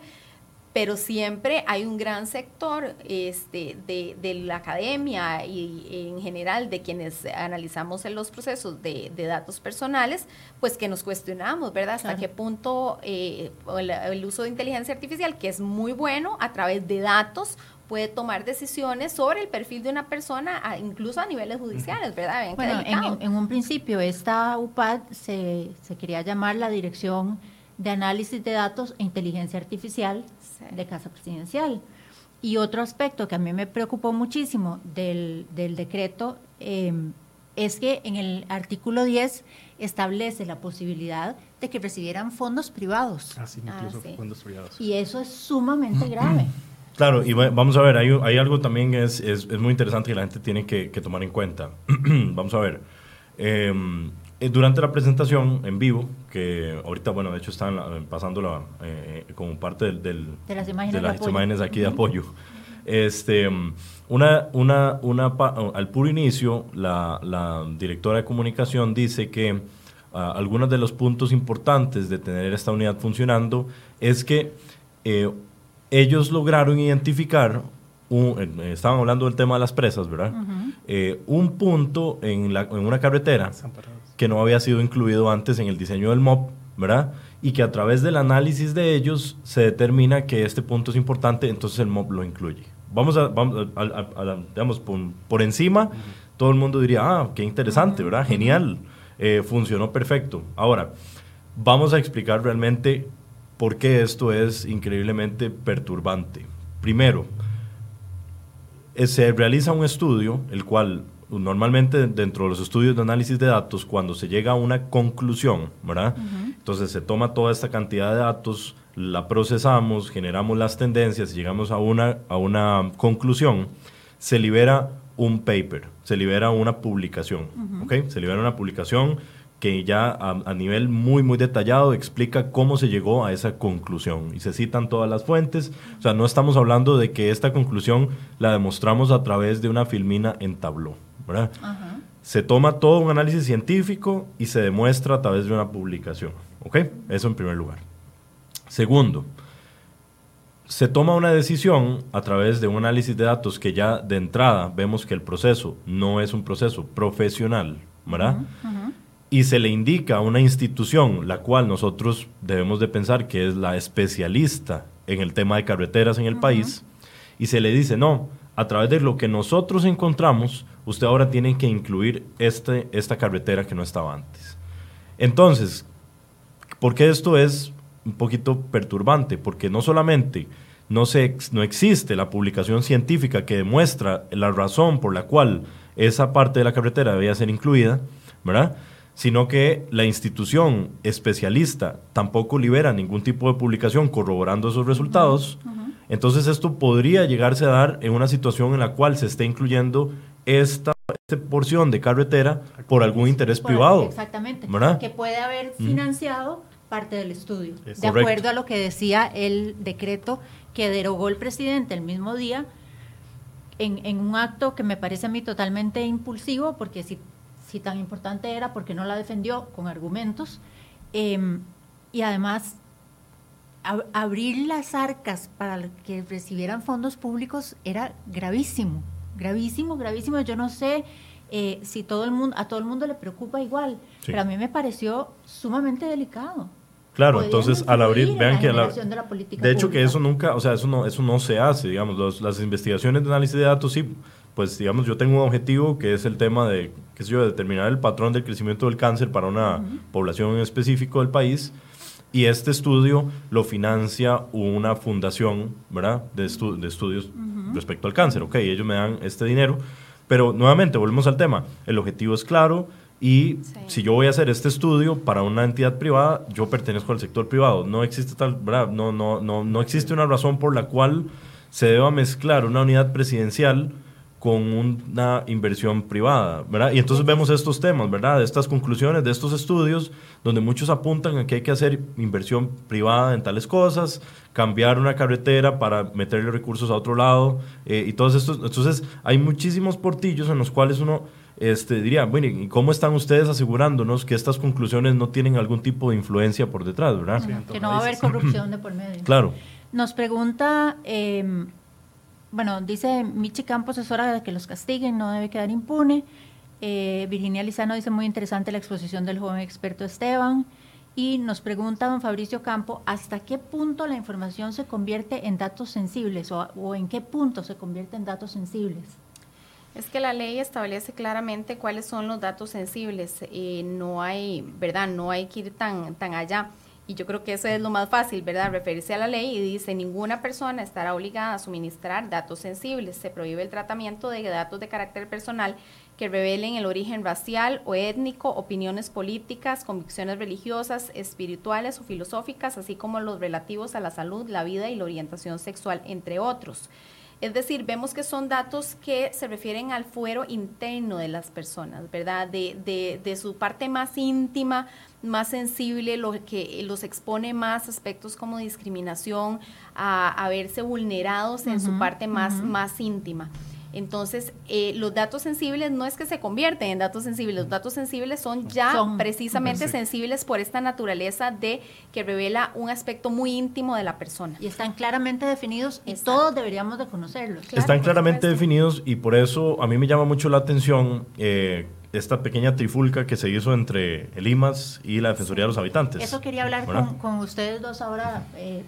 pero siempre hay un gran sector este, de, de, la academia y en general de quienes analizamos en los procesos de, de, datos personales, pues que nos cuestionamos, ¿verdad? Hasta qué punto eh, el, uso de inteligencia artificial, que es muy bueno a través de datos, puede tomar decisiones sobre el perfil de una persona, incluso a niveles judiciales, ¿verdad? bueno, en, en, un principio esta UPAD se, se quería llamar la Dirección de Análisis de Datos e Inteligencia Artificial de Casa Presidencial. Y otro aspecto que a mí me preocupó muchísimo del, del decreto em, es que en el artículo 10 establece la posibilidad de que recibieran fondos privados. Ah, sí, incluso ah, fondos privados. Y eso es sumamente grave. Claro, y vamos a ver, hay, hay algo también que es, es, es, muy interesante que la gente tiene que, que tomar en cuenta. vamos a ver. Eh, eh, durante la presentación en vivo, que ahorita, bueno, de hecho están pasándola eh, como parte del, de las imágenes, aquí de apoyo. Este, una, una, una, al puro inicio, la, la directora de comunicación dice que ah, algunos de los puntos importantes de tener esta unidad funcionando es que eh, ellos lograron identificar un, estaban hablando del tema de las presas, ¿verdad? un punto en, la, en una carretera que no había sido incluido antes en el diseño del MOP, ¿verdad? Y que a través del análisis de ellos se determina que este punto es importante, entonces el MOP lo incluye. Vamos a, vamos a, digamos, por, encima, todo el mundo diría, ah, qué interesante, ¿verdad? Genial, eh, funcionó perfecto. Ahora, vamos a explicar realmente por qué esto es increíblemente perturbante. Primero, eh, se realiza un estudio, el cual normalmente dentro de los estudios de análisis de datos, cuando se llega a una conclusión, ¿verdad? Entonces se toma toda esta cantidad de datos, la procesamos, generamos las tendencias y llegamos a una, a una conclusión, se libera un paper, se libera una publicación, ¿ok? Se libera una publicación que ya a, nivel muy, muy detallado explica cómo se llegó a esa conclusión. Y se citan todas las fuentes. O sea, no estamos hablando de que esta conclusión la demostramos a través de una filmina en Se toma todo un análisis científico y se demuestra a través de una publicación. ¿Ok? Eso en primer lugar. Segundo, se toma una decisión a través de un análisis de datos que ya de entrada vemos que el proceso no es un proceso profesional, ¿verdad? Y se le indica a una institución, la cual nosotros debemos de pensar que es la especialista en el tema de carreteras en el país, y se le dice, no, a través de lo que nosotros encontramos, usted ahora tiene que incluir este, esta carretera que no estaba antes. Entonces, ¿por qué esto es un poquito perturbante? Porque no solamente no, se, no existe la publicación científica que demuestra la razón por la cual esa parte de la carretera debía ser incluida, ¿verdad? sino que la institución especialista tampoco libera ningún tipo de publicación corroborando esos resultados. Entonces esto podría llegarse a dar en una situación en la cual se esté incluyendo esta, porción de carretera por algún interés privado. Exactamente. Que puede haber financiado parte del estudio. de acuerdo a lo que decía el decreto que derogó el presidente el mismo día, en, un acto que me parece a mí totalmente impulsivo, porque si, si tan importante era, porque no la defendió con argumentos, em, y además abrir las arcas para que recibieran fondos públicos era gravísimo, gravísimo, gravísimo. Yo no sé eh, si todo el mundo, a todo el mundo le preocupa igual, pero a mí me pareció sumamente delicado. Claro, entonces al abrir, vean que de, hecho que eso nunca, o sea, eso no, eso no se hace, digamos, las investigaciones de análisis de datos sí, pues digamos, yo tengo un objetivo que es el tema de, qué sé yo, determinar el patrón del crecimiento del cáncer para una población en específico del país, y este estudio lo financia una fundación, ¿verdad?, de, de estudios respecto al cáncer, ok, ellos me dan este dinero, pero nuevamente, volvemos al tema, el objetivo es claro, y si yo voy a hacer este estudio para una entidad privada, yo pertenezco al sector privado. No existe tal, No, no, no, no existe una razón por la cual se deba mezclar una unidad presidencial con una inversión privada, ¿verdad? Y entonces vemos estos temas, ¿verdad? De estas conclusiones, de estos estudios, donde muchos apuntan a que hay que hacer inversión privada en tales cosas, cambiar una carretera para meterle recursos a otro lado, eh, y todos estos. Entonces, hay muchísimos portillos en los cuales uno este, diría, bueno, ¿y cómo están ustedes asegurándonos que estas conclusiones no tienen algún tipo de influencia por detrás, verdad? que no va a haber corrupción de por medio. Claro. Nos pregunta, em, bueno, dice Michi Campos, es hora de que los castiguen, no debe quedar impune. Eh, Virginia Lizano dice, muy interesante la exposición del joven experto Esteban. Y nos pregunta don Fabricio Campo, ¿hasta qué punto la información se convierte en datos sensibles o, en qué punto se convierte en datos sensibles? Es que la ley establece claramente cuáles son los datos sensibles. Eh, no hay, ¿verdad? No hay que ir tan, tan allá. Y yo creo que eso es lo más fácil, ¿verdad? Referirse a la ley y dice, ninguna persona estará obligada a suministrar datos sensibles. Se prohíbe el tratamiento de datos de carácter personal que revelen el origen racial o étnico, opiniones políticas, convicciones religiosas, espirituales o filosóficas, así como los relativos a la salud, la vida y la orientación sexual, entre otros. Es decir, vemos que son datos que se refieren al fuero interno de las personas, ¿verdad? De, de, su parte más íntima, más sensible, lo que los expone más aspectos como discriminación, a, verse vulnerados en su parte más, más íntima. Entonces, eh, los datos sensibles no es que se convierten en datos sensibles, los datos sensibles son ya precisamente sensibles por esta naturaleza de que revela un aspecto muy íntimo de la persona. Y están claramente definidos y todos deberíamos de conocerlos. están claramente definidos y por eso a mí me llama mucho la atención eh, esta pequeña trifulca que se hizo entre el IMAS y la Defensoría de los Habitantes. Eso quería hablar con, ustedes dos ahora, eh,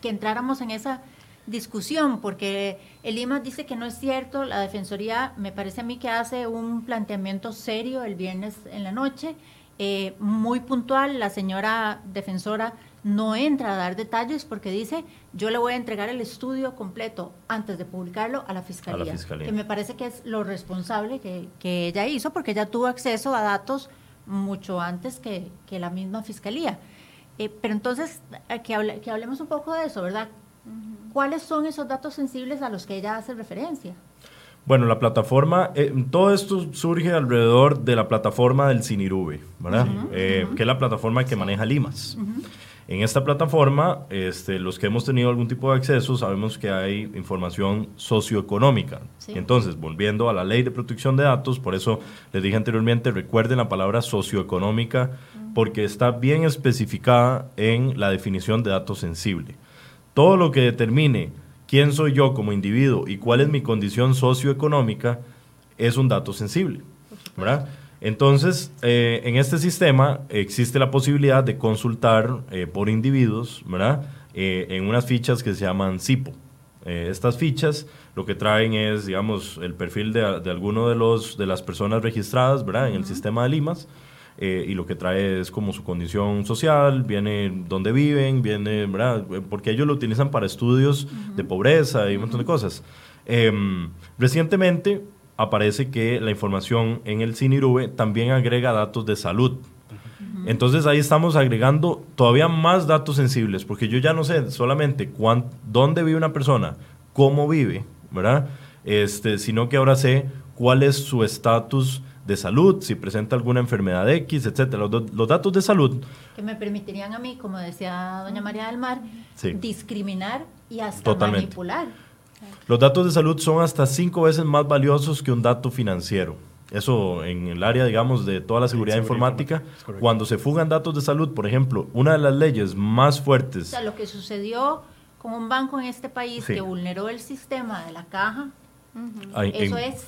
que entráramos en esa discusión, porque el IMAS dice que no es cierto, la Defensoría me parece a mí que hace un planteamiento serio el viernes en la noche, eh, muy puntual, la señora defensora no entra a dar detalles porque dice, yo le voy a entregar el estudio completo antes de publicarlo a la Fiscalía, que me parece que es lo responsable que, que, ella hizo porque ella tuvo acceso a datos mucho antes que, que la misma Fiscalía. Eh, pero entonces, eh, que, que hablemos un poco de eso, ¿verdad? ¿Cuáles son esos datos sensibles a los que ella hace referencia? Bueno, la plataforma, eh, todo esto surge alrededor de la plataforma del Cinirube, ¿verdad? Eh, que es la plataforma que maneja Limas. En esta plataforma, este, los que hemos tenido algún tipo de acceso, sabemos que hay información socioeconómica. Entonces, volviendo a la ley de protección de datos, por eso les dije anteriormente, recuerden la palabra socioeconómica, porque está bien especificada en la definición de datos sensible todo lo que determine quién soy yo como individuo y cuál es mi condición socioeconómica es un dato sensible, ¿verdad? Entonces, eh, en este sistema existe la posibilidad de consultar eh, por individuos, ¿verdad? Eh, en unas fichas que se llaman CIPO. estas fichas lo que traen es, digamos, el perfil de, de alguno de, los, de las personas registradas, ¿verdad? En el sistema de Limas y lo que trae es como su condición social, viene dónde viven, viene, ¿verdad? Porque ellos lo utilizan para estudios de pobreza y un montón de cosas. Em, recientemente aparece que la información en el CINIRUBE también agrega datos de salud. Entonces ahí estamos agregando todavía más datos sensibles, porque yo ya no sé solamente dónde vive una persona, cómo vive, ¿verdad? Este, sino que ahora sé cuál es su estatus de salud, si presenta alguna enfermedad X, etcétera. Los, datos de salud. Que me permitirían a mí, como decía doña María del Mar, discriminar y hasta manipular. Los datos de salud son hasta cinco veces más valiosos que un dato financiero. eso en el área, digamos, de toda la seguridad, seguridad informática, cuando se fugan datos de salud, por ejemplo, una de las leyes más O fuertes, sea, lo que sucedió con un banco en este país Sí. que vulneró el sistema de la caja, ay, eso en- es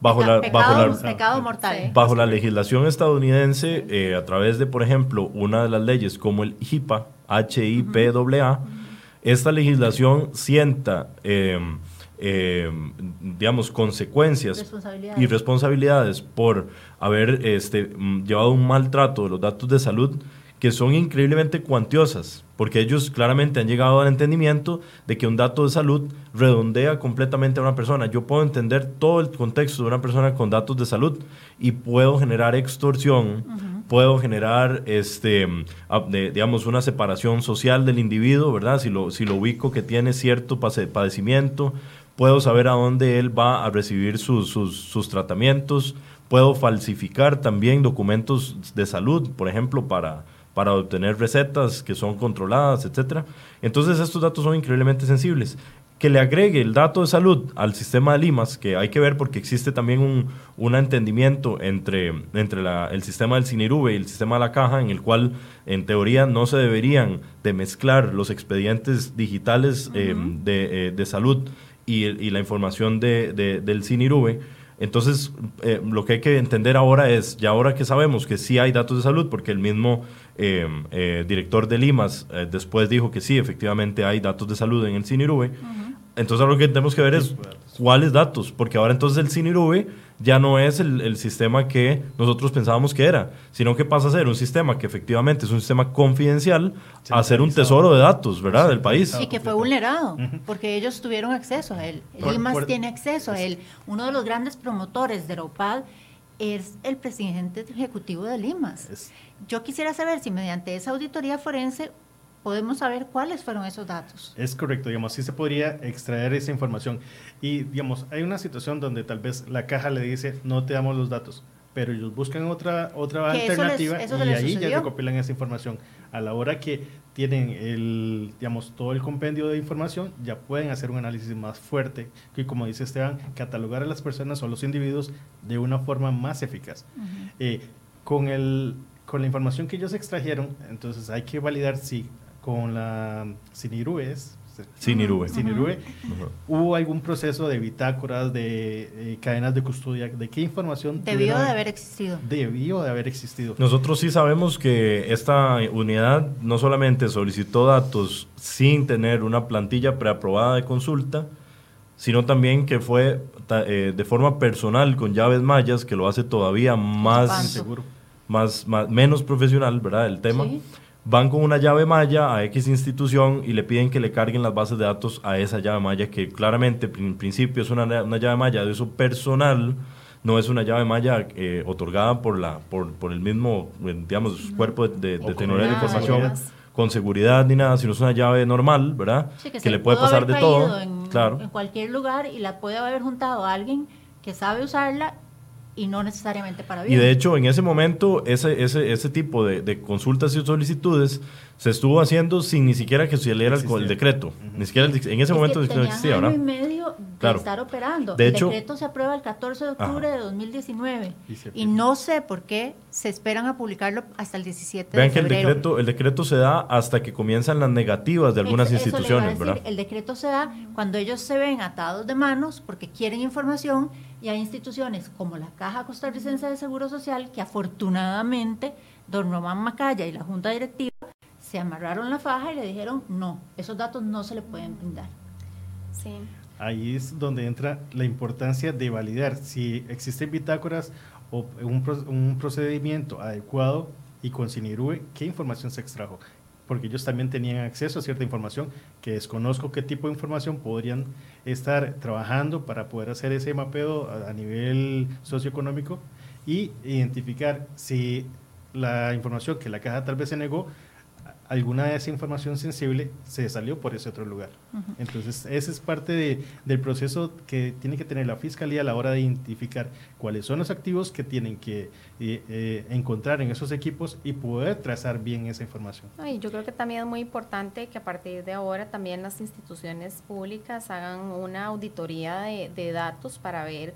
bajo la, pecado, bajo la, pecado mortal. Sí. bajo la legislación estadounidense, eh, a través de, por ejemplo, una de las leyes como el HIPAA, H-I-P-A-A, esta legislación sienta, eh, eh, digamos, consecuencias Responsabilidades. y responsabilidades por haber este, mm, llevado un maltrato de los datos de salud que son increíblemente cuantiosas, porque ellos claramente han llegado al entendimiento de que un dato de salud redondea completamente a una persona. Yo puedo entender todo el contexto de una persona con datos de salud y puedo generar extorsión, puedo generar, este, ah, digamos, una separación social del individuo, ¿verdad? Si lo, si lo ubico que tiene cierto padecimiento, puedo saber a dónde él va a recibir sus, sus, sus tratamientos, puedo falsificar también documentos de salud, por ejemplo, para, para obtener recetas que son controladas, etcétera. Entonces estos datos son increíblemente sensibles. Que le agregue el dato de salud al sistema de Limas, que hay que ver porque existe también un, un entendimiento entre, entre la- el sistema del Cinirube y el sistema de la caja, en el cual en teoría no se deberían de mezclar los expedientes digitales eh, de, eh, de salud y, y la información de, de- del Cinirube. Entonces, eh, lo que hay que entender ahora es, ya ahora que sabemos que sí hay datos de salud, porque el mismo eh, eh, director de Limas después dijo que sí, efectivamente hay datos de salud en el Cinirube, entonces ahora lo que tenemos que ver es cuáles datos, porque ahora entonces el Cinirube ya no es el, el sistema que nosotros pensábamos que era, sino que pasa a ser un sistema que efectivamente es un sistema confidencial a ser un tesoro de datos, ¿verdad? Del país. Y que fue vulnerado, porque ellos tuvieron acceso a él. El Por- IMAS por- tiene acceso a él. Uno de los grandes promotores de la OPAD es el presidente ejecutivo del IMAS. Es- Yo quisiera saber si mediante esa auditoría forense podemos saber cuáles fueron esos datos. Es correcto, digamos, sí se podría extraer esa información. Y, digamos, hay una situación donde tal vez la caja le dice, no te damos los datos, pero ellos buscan otra, otra Que eso les- alternativa eso y ahí sucedió. ya recopilan esa información. A la hora que tienen el, digamos, todo el compendio de información, ya pueden hacer un análisis más fuerte y, como dice Esteban, catalogar a las personas o los individuos de una forma más eficaz. Eh, con, el, con la información que ellos extrajeron, entonces hay que validar si con la Sinirube, ¿es? Cinirube. Sinirube, Ujú. hubo algún proceso de bitácoras, de eh, cadenas de custodia, de qué información Debió tuvieron- de haber existido. debió de haber existido. Nosotros sí sabemos que esta unidad no solamente solicitó datos sin tener una plantilla preaprobada de consulta, sino también que fue ta- eh, de forma personal con llaves mayas, que lo hace todavía más. Seguro. más, más- menos profesional, ¿verdad? El tema. Sí. Van con una llave maya a X institución y le piden que le carguen las bases de datos a esa llave maya, que claramente en principio es una, una llave maya de uso personal, no es una llave maya eh, otorgada por, la, por, por el mismo, digamos, cuerpo de, de- de tecnología de nada, información con seguridad ni nada, sino es una llave normal, ¿verdad? Sí, que se le puede pasar haber de todo. En, claro. en cualquier lugar y la puede haber juntado a alguien que sabe usarla y no necesariamente para Y bien. de hecho, en ese momento, ese, ese, ese tipo de, de consultas y solicitudes se estuvo haciendo sin ni siquiera que se leyera el, el decreto. Ni siquiera el- en ese Es momento que no existía, año ¿verdad? De Claro. estar operando. De el hecho- decreto se aprueba el 14 de octubre Ajá. de 2019 Y y no sé por qué se esperan a publicarlo hasta el 17 Vean de que el febrero. decreto, el decreto se da hasta que comienzan las negativas de algunas instituciones, decir, ¿verdad? El decreto se da cuando ellos se ven atados de manos porque quieren información y hay instituciones como la Caja Costarricense de Seguro Social que afortunadamente don Román Macaya y la Junta Directiva se amarraron la faja y le dijeron no, esos datos no se le pueden brindar. Sí. Ahí es donde entra la importancia de validar si existen bitácoras o un, un procedimiento adecuado y con Sinirue, qué información se extrajo. Porque ellos también tenían acceso a cierta información que desconozco qué tipo de información podrían estar trabajando para poder hacer ese mapeo a, a nivel socioeconómico y identificar si la información que la caja tal vez se negó, alguna de esa información sensible se salió por ese otro lugar. Entonces, ese es parte de- del proceso que tiene que tener la Fiscalía a la hora de identificar cuáles son los activos que tienen que eh, eh, encontrar en esos equipos y poder trazar bien esa información. Y yo creo que también es muy importante que a partir de ahora también las instituciones públicas hagan una auditoría de, de datos para ver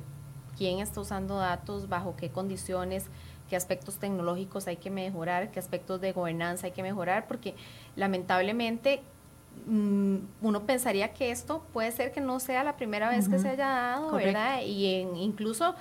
quién está usando datos, bajo qué condiciones, qué aspectos tecnológicos hay que mejorar, qué aspectos de gobernanza hay que mejorar, porque lamentablemente mm, uno pensaría que esto puede ser que no sea la primera vez que se haya dado, ¿verdad? Y en, incluso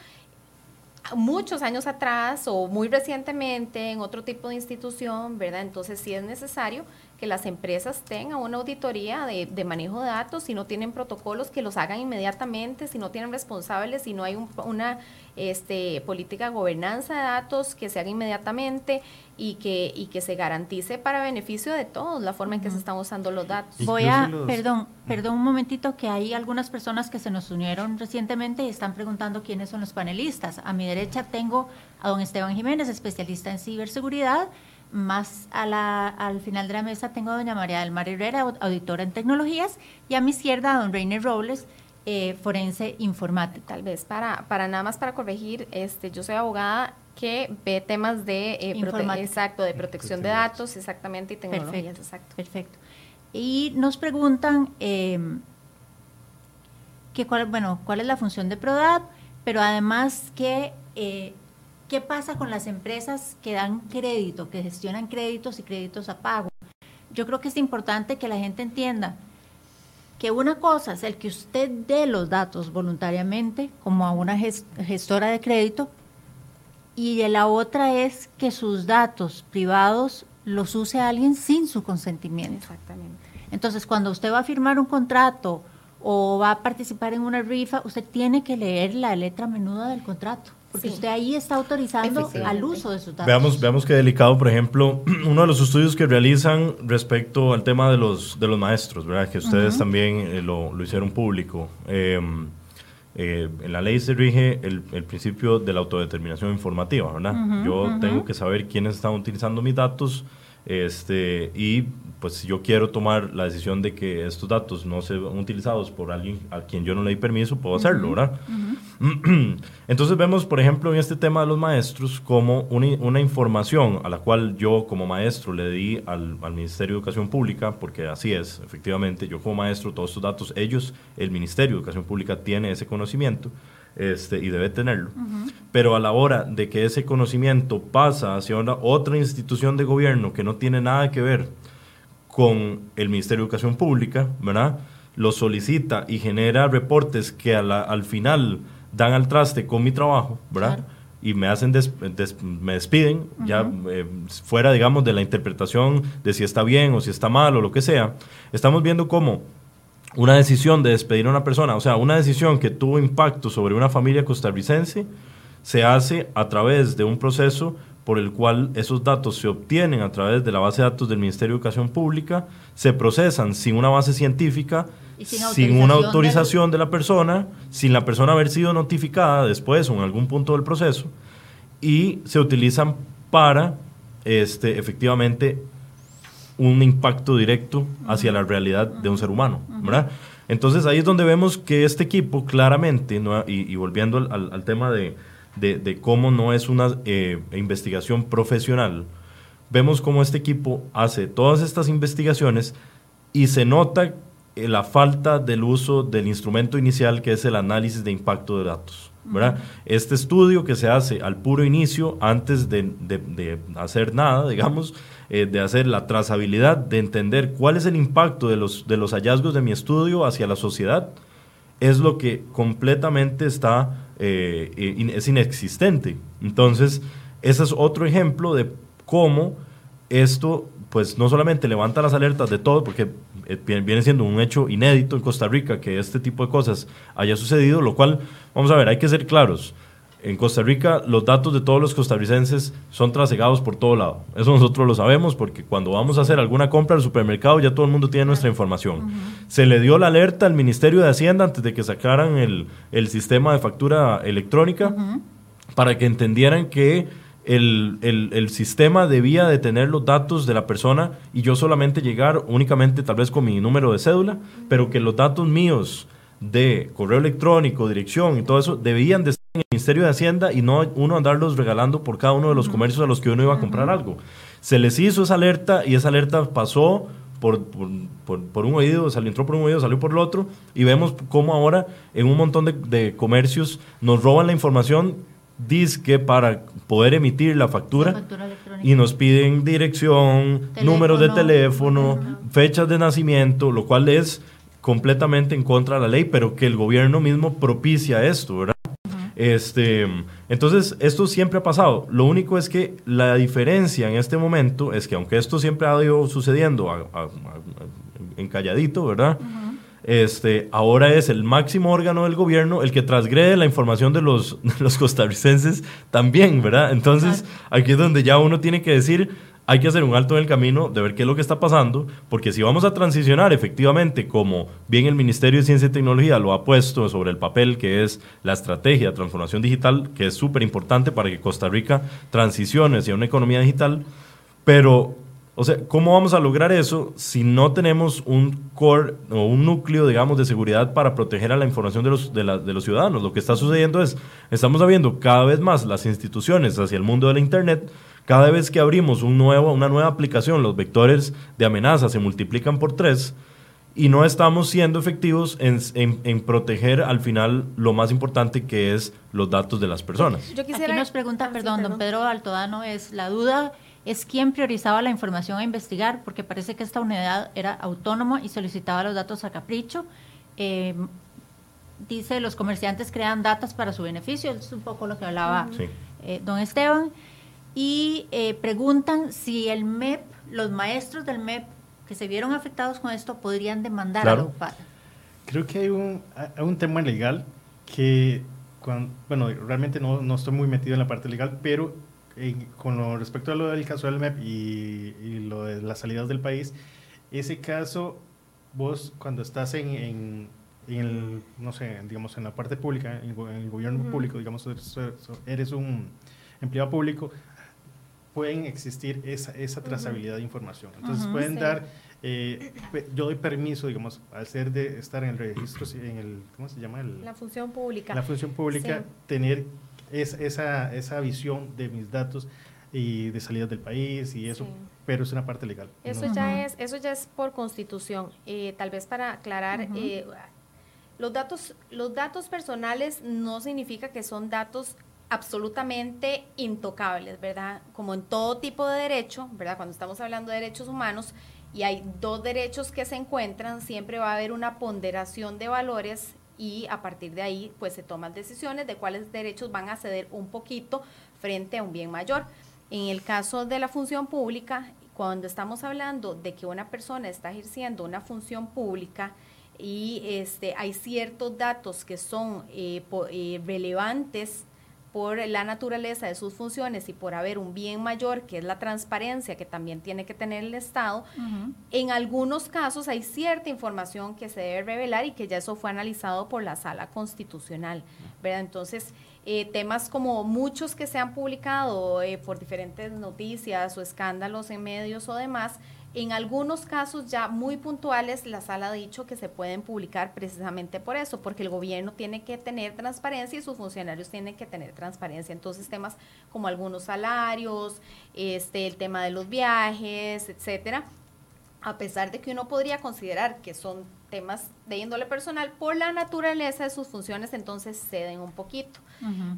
muchos años atrás o muy recientemente en otro tipo de institución, ¿verdad? Entonces sí es necesario que las empresas tengan una auditoría de, manejo de datos, si no tienen protocolos, que los hagan inmediatamente, si no tienen responsables, si no hay una este, política de gobernanza de datos, que se haga inmediatamente y que, y que se garantice para beneficio de todos la forma en que se están usando los datos. Voy a, perdón, perdón un momentito, que hay algunas personas que se nos unieron recientemente y están preguntando quiénes son los panelistas. A mi derecha tengo a don Esteban Jiménez, especialista en ciberseguridad, más a la, al final de la mesa tengo a doña María del Mar Herrera, auditora en tecnologías, y a mi izquierda a don Reiner Robles, eh, forense informático. Tal vez para, para nada más para corregir, este, yo soy abogada que ve temas de, eh, exacto, de protección de datos, exactamente, y tecnologías, perfecto, exacto. Perfecto. Y nos preguntan eh, que cuál, bueno, cuál es la función de PRODAP, pero además que eh, ¿Qué pasa con las empresas que dan crédito, que gestionan créditos y créditos a pago? Yo creo que es importante que la gente entienda que una cosa es el que usted dé los datos voluntariamente, como a una gestora de crédito, y la otra es que sus datos privados los use alguien sin su consentimiento. Exactamente. Entonces, cuando usted va a firmar un contrato o va a participar en una rifa, usted tiene que leer la letra menuda del contrato. Porque usted ahí está autorizando al uso de sus datos. Veamos, veamos qué delicado, por ejemplo, uno de los estudios que realizan respecto al tema de los, de los maestros, ¿verdad? que ustedes también eh, lo, lo, hicieron público. Em, eh, en la ley se rige el, el, principio de la autodeterminación informativa, ¿verdad? Yo tengo que saber quiénes están utilizando mis datos este, y pues si yo quiero tomar la decisión de que estos datos no sean utilizados por alguien a quien yo no le di permiso, puedo hacerlo, ¿verdad? Entonces vemos, por ejemplo, en este tema de los maestros, como una, información a la cual yo como maestro le di al, Ministerio de Educación Pública, porque así es, efectivamente, yo como maestro, todos estos datos, ellos, el Ministerio de Educación Pública tiene ese conocimiento. Este, y debe tenerlo. Pero a la hora de que ese conocimiento pasa hacia otra institución de gobierno que no tiene nada que ver con el Ministerio de Educación Pública, ¿verdad? Lo solicita y genera reportes que al final dan al traste con mi trabajo, ¿verdad? Y me hacen me despiden, ya eh, fuera, digamos, de la interpretación de si está bien o si está mal o lo que sea. Estamos viendo cómo una decisión de despedir a una persona, o sea, una decisión que tuvo impacto sobre una familia costarricense, se hace a través de un proceso por el cual esos datos se obtienen a través de la base de datos del Ministerio de Educación Pública, se procesan sin una base científica, sin, una autorización de la persona, sin la persona haber sido notificada después o en algún punto del proceso, y se utilizan para este, efectivamente un impacto directo hacia la realidad de un ser humano, ¿verdad? Entonces ahí es donde vemos que este equipo claramente, y, volviendo al tema de, de, cómo no es una eh, investigación profesional, vemos cómo este equipo hace todas estas investigaciones y se nota eh, la falta del uso del instrumento inicial que es el análisis de impacto de datos. ¿verdad? Este estudio que se hace al puro inicio, antes de, hacer nada, digamos, eh, de hacer la trazabilidad, de entender cuál es el impacto de los, de los hallazgos de mi estudio hacia la sociedad, es lo que completamente está eh, es inexistente. Entonces, ese es otro ejemplo de cómo esto, pues no solamente levanta las alertas de todo, porque eh, viene siendo un hecho inédito en Costa Rica que este tipo de cosas haya sucedido, lo cual, vamos a ver, hay que ser claros. En Costa Rica los datos de todos los costarricenses son trasegados por todo lado. Eso nosotros lo sabemos porque cuando vamos a hacer alguna compra al supermercado ya todo el mundo tiene nuestra información. Se le dio la alerta al Ministerio de Hacienda antes de que sacaran el, sistema de factura electrónica para que entendieran que el, el, sistema debía de tener los datos de la persona y yo solamente llegar únicamente tal vez con mi número de cédula, pero que los datos míos de correo electrónico, dirección y todo eso debían de en el Ministerio de Hacienda y no uno andarlos regalando por cada uno de los comercios a los que uno iba a comprar algo. Se les hizo esa alerta y esa alerta pasó por, por, un oído, salió, entró por un oído, salió por el otro, y vemos cómo ahora en un montón de, de comercios nos roban la información disque para poder emitir la factura, y nos piden dirección, números de teléfono, fechas de nacimiento, lo cual es completamente en contra de la ley, pero que el gobierno mismo propicia esto, ¿verdad? Este, entonces, esto siempre ha pasado. Lo único es que la diferencia en este momento es que aunque esto siempre ha ido sucediendo en calladito, ¿verdad? este, ahora es el máximo órgano del gobierno el que transgrede la información de los, los costarricenses también, ¿verdad? Entonces, aquí es donde ya uno tiene que decir, hay que hacer un alto en el camino de ver qué es lo que está pasando, porque si vamos a transicionar efectivamente, como bien el Ministerio de Ciencia y Tecnología lo ha puesto sobre el papel, que es la estrategia de transformación digital, que es súper importante para que Costa Rica transicione hacia una economía digital, pero o sea, ¿cómo vamos a lograr eso si no tenemos un core o un núcleo, digamos, de seguridad para proteger a la información de los, de, de los ciudadanos? Lo que está sucediendo es, estamos viendo cada vez más las instituciones hacia el mundo de la Internet, cada vez que abrimos un nuevo, una nueva aplicación, los vectores de amenaza se multiplican por tres y no estamos siendo efectivos en, en, proteger al final lo más importante que es los datos de las personas. Yo quisiera... Aquí nos pregunta, ah, perdón, don Pedro Altodano, es la duda es quien priorizaba la información a investigar, porque parece que esta unidad era autónoma y solicitaba los datos a capricho. Eh, dice, los comerciantes crean datos para su beneficio, es un poco lo que hablaba eh, don Esteban. Y eh, preguntan si el MEP, los maestros del MEP que se vieron afectados con esto, podrían demandar a la UPAD. Creo que hay un, hay un tema legal que, bueno, realmente no, no estoy muy metido en la parte legal, pero con lo respecto a lo del caso del MEP y, lo de las salidas del país, ese caso, vos cuando estás en, en, el, no sé, digamos, en la parte pública, en, el gobierno público, digamos, eres un empleado público, pueden existir esa, esa trazabilidad de información. Entonces pueden dar, eh, yo doy permiso, digamos, al ser de estar en el registro, en el, ¿cómo se llama? la función pública. La función pública, tener es, esa, esa visión de mis datos y de salidas del país y eso, pero es una parte legal. Eso, ya, es, eso ya es por constitución. Eh, tal vez para aclarar, eh, los, datos, los datos personales no significa que son datos absolutamente intocables, ¿verdad? Como en todo tipo de derecho, ¿verdad? Cuando estamos hablando de derechos humanos y hay dos derechos que se encuentran, siempre va a haber una ponderación de valores y a partir de ahí pues se toman decisiones de cuáles derechos van a ceder un poquito frente a un bien mayor. En el caso de la función pública, cuando estamos hablando de que una persona está ejerciendo una función pública y este, hay ciertos datos que son eh, eh, relevantes por la naturaleza de sus funciones y por haber un bien mayor, que es la transparencia que también tiene que tener el Estado, en algunos casos hay cierta información que se debe revelar y que ya eso fue analizado por la sala constitucional, ¿verdad? Entonces, eh, temas como muchos que se han publicado eh, por diferentes noticias o escándalos en medios o demás, en algunos casos ya muy puntuales, la sala ha dicho que se pueden publicar precisamente por eso, porque el gobierno tiene que tener transparencia y sus funcionarios tienen que tener transparencia. Entonces, temas como algunos salarios, este, el tema de los viajes, etcétera, a pesar de que uno podría considerar que son temas de índole personal, por la naturaleza de sus funciones, entonces ceden un poquito.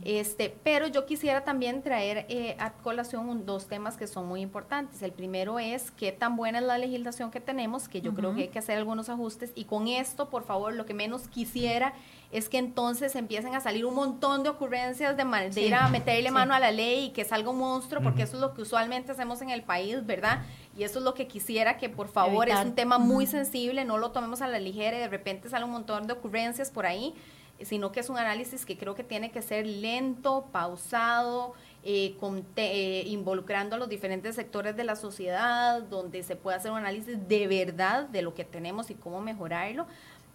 este, pero yo quisiera también traer eh, a colación dos temas que son muy importantes. El primero es qué tan buena es la legislación que tenemos, que yo creo que hay que hacer algunos ajustes. Y con esto, por favor, lo que menos quisiera es que entonces empiecen a salir un montón de ocurrencias de, ir a meterle mano a la ley y que salga un monstruo, porque eso es lo que usualmente hacemos en el país, ¿verdad? Y eso es lo que quisiera que, por favor, es un tema muy sensible, no lo tomemos a la ligera y de repente sale un montón de ocurrencias por ahí, sino que es un análisis que creo que tiene que ser lento, pausado, eh, eh, involucrando a los diferentes sectores de la sociedad, donde se pueda hacer un análisis de verdad de lo que tenemos y cómo mejorarlo,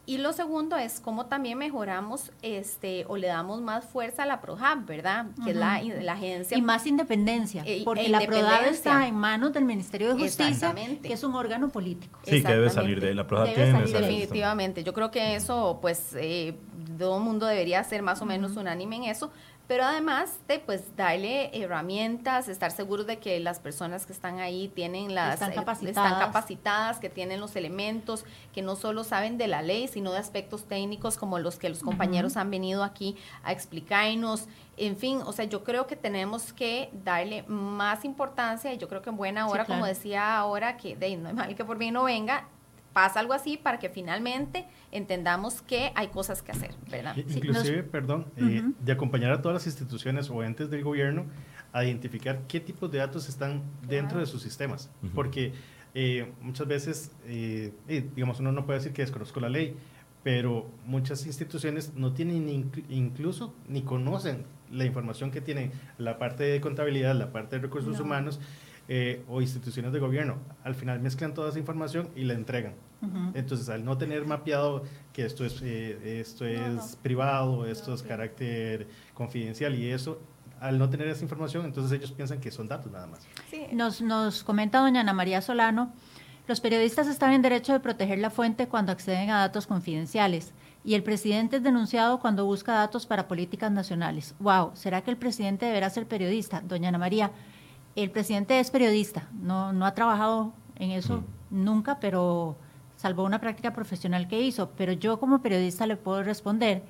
y lo segundo es cómo también mejoramos este o le damos más fuerza a la PROHAB, ¿verdad? Que es la, agencia. Y más independencia, eh, porque e la PROHAB está en manos del Ministerio de Justicia, que es un órgano político. Sí, que debe salir de la PROHAB. definitivamente. Yo creo que eso, pues, eh, todo el mundo debería ser más o menos unánime en eso, pero además de pues darle herramientas, estar seguros de que las personas que están ahí tienen las están eh, capacitadas. están capacitadas, que tienen los elementos, que no solo saben de la ley, sino de aspectos técnicos como los que los compañeros han venido aquí a explicarnos. En fin, o sea, yo creo que tenemos que darle más importancia y yo creo que en buena Sí, hora, como decía ahora, que de, no es mal que por bien no venga, pasa algo así para que finalmente entendamos que hay cosas que hacer, ¿verdad? Inclusive, perdón, eh, de acompañar a todas las instituciones o entes del gobierno a identificar qué tipos de datos están dentro Claro. de sus sistemas. Porque eh, muchas veces, eh, digamos, uno no puede decir que desconozco la ley, pero muchas instituciones no tienen ni inclu- incluso ni conocen la información que tienen la parte de contabilidad, la parte de recursos No. humanos eh, o instituciones de gobierno. Al final mezclan toda esa información y la entregan. Entonces, al no tener mapeado que esto es, eh, esto es No, no. privado, esto No, es carácter confidencial y eso, al no tener esa información, entonces ellos piensan que son datos nada más. Sí, Nos, nos comenta doña Ana María Solano, los periodistas están en derecho de proteger la fuente cuando acceden a datos confidenciales y el presidente es denunciado cuando busca datos para políticas nacionales. Wow, ¿será que el presidente deberá ser periodista? Doña Ana María, el presidente es periodista, no, no ha trabajado en eso nunca, pero salvo una práctica profesional que hizo. Pero yo como periodista le puedo responder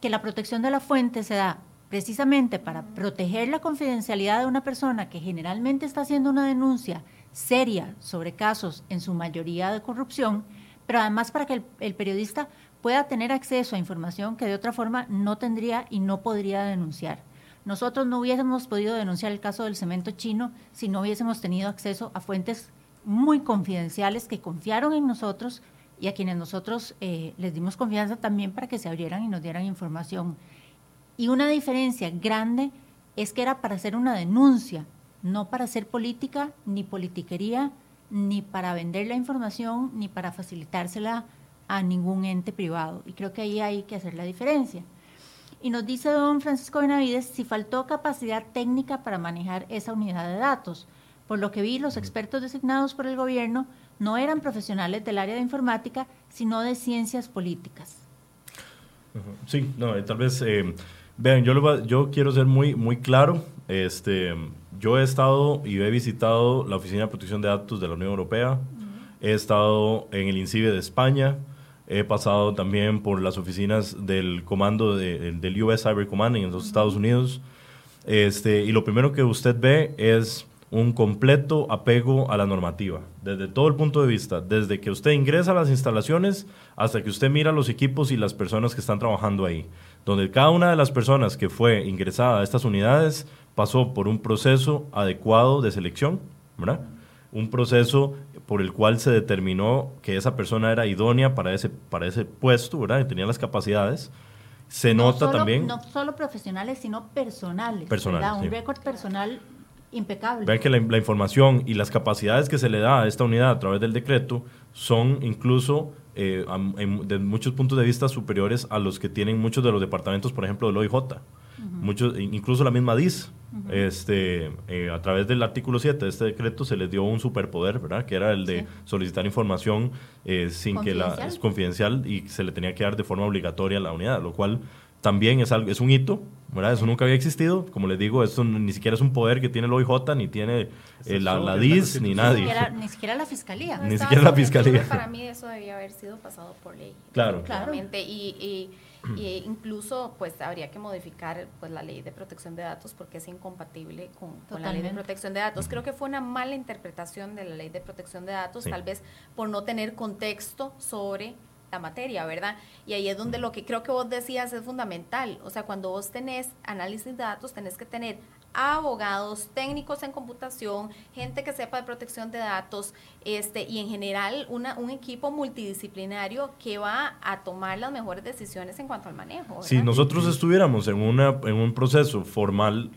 que la protección de la fuente se da precisamente para proteger la confidencialidad de una persona que generalmente está haciendo una denuncia seria sobre casos, en su mayoría de corrupción, pero además para que el, periodista pueda tener acceso a información que de otra forma no tendría y no podría denunciar. Nosotros no hubiésemos podido denunciar el caso del cemento chino si no hubiésemos tenido acceso a fuentes muy confidenciales que confiaron en nosotros y a quienes nosotros eh, les dimos confianza también para que se abrieran y nos dieran información. Y una diferencia grande es que era para hacer una denuncia, no para hacer política, ni politiquería, ni para vender la información, ni para facilitársela a ningún ente privado. Y creo que ahí hay que hacer la diferencia. Y nos dice don Francisco Benavides si faltó capacidad técnica para manejar esa unidad de datos. Por lo que vi, los expertos designados por el gobierno no eran profesionales del área de informática, sino de ciencias políticas. Sí, no, eh, tal vez, eh, vean, yo, lo yo quiero ser muy, muy claro. Este, yo he estado y he visitado la Oficina de Protección de Datos de la Unión Europea, he estado en el INCIBE de España, he pasado también por las oficinas del comando de- del US Cyber Command en los Estados Unidos. Este, y lo primero que usted ve es un completo apego a la normativa, desde todo el punto de vista, desde que usted ingresa a las instalaciones hasta que usted mira los equipos y las personas que están trabajando ahí, donde cada una de las personas que fue ingresada a estas unidades pasó por un proceso adecuado de selección, ¿verdad? Un proceso por el cual se determinó que esa persona era idónea para ese, para ese puesto, ¿verdad? Y tenía las capacidades. Se No nota solo- también... No solo profesionales, sino personales. Personales. Un récord personal impecable. Vean que la, la información y las capacidades que se le da a esta unidad a través del decreto son incluso eh, en- de muchos puntos de vista superiores a los que tienen muchos de los departamentos, por ejemplo, del OIJ. Muchos, in- incluso la misma DIS, este, eh, a través del artículo 7 de este decreto se les dio un superpoder, ¿verdad? Que era el de Sí. solicitar información eh, sin que la es confidencial y se le tenía que dar de forma obligatoria a la unidad, lo cual también es algo es un hito, ¿verdad? Eso nunca había existido. Como les digo, esto ni siquiera es un poder que tiene el OIJ, ni tiene eh, la, la DIS, ni nadie. siquiera, ni siquiera la fiscalía. No Ni siquiera la fiscalía. Para mí eso debía haber sido pasado por ley. Claro. Claro. definitivamente, Y, y- y incluso pues habría que modificar pues la ley de protección de datos porque es incompatible con, con la ley de protección de datos. Creo que fue una mala interpretación de la ley de protección de datos, Sí. tal vez por no tener contexto sobre la materia, ¿verdad? Y ahí es donde lo que creo que vos decías es fundamental. O sea, cuando vos tenés análisis de datos, tenés que tener abogados, técnicos en computación, gente que sepa de protección de datos, este, y en general una, un equipo multidisciplinario que va a tomar las mejores decisiones en cuanto al manejo. Si nosotros estuviéramos en, una, en un proceso formal,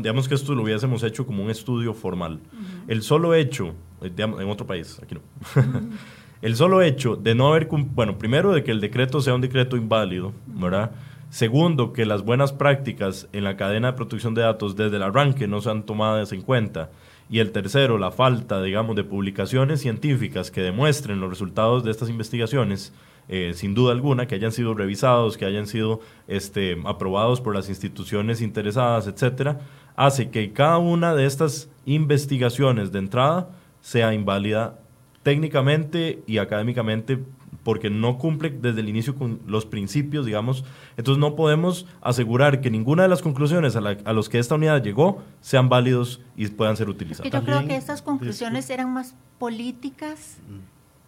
digamos que esto lo hubiésemos hecho como un estudio formal, el solo hecho, eh, digamos, en otro país, aquí no, el solo hecho de no haber, bueno, primero de que el decreto sea un decreto inválido, ¿verdad? Segundo, que las buenas prácticas en la cadena de protección de datos desde el arranque no sean tomadas en cuenta. Y el tercero, la falta, digamos, de publicaciones científicas que demuestren los resultados de estas investigaciones eh, sin duda alguna, que hayan sido revisados, que hayan sido este, aprobados por las instituciones interesadas, etcétera, hace que cada una de estas investigaciones de entrada sea inválida técnicamente y académicamente porque no cumple desde el inicio con los principios, digamos. Entonces no podemos asegurar que ninguna de las conclusiones a, la, a los que esta unidad llegó sean válidos y puedan ser utilizadas. Yo creo que estas conclusiones eran más políticas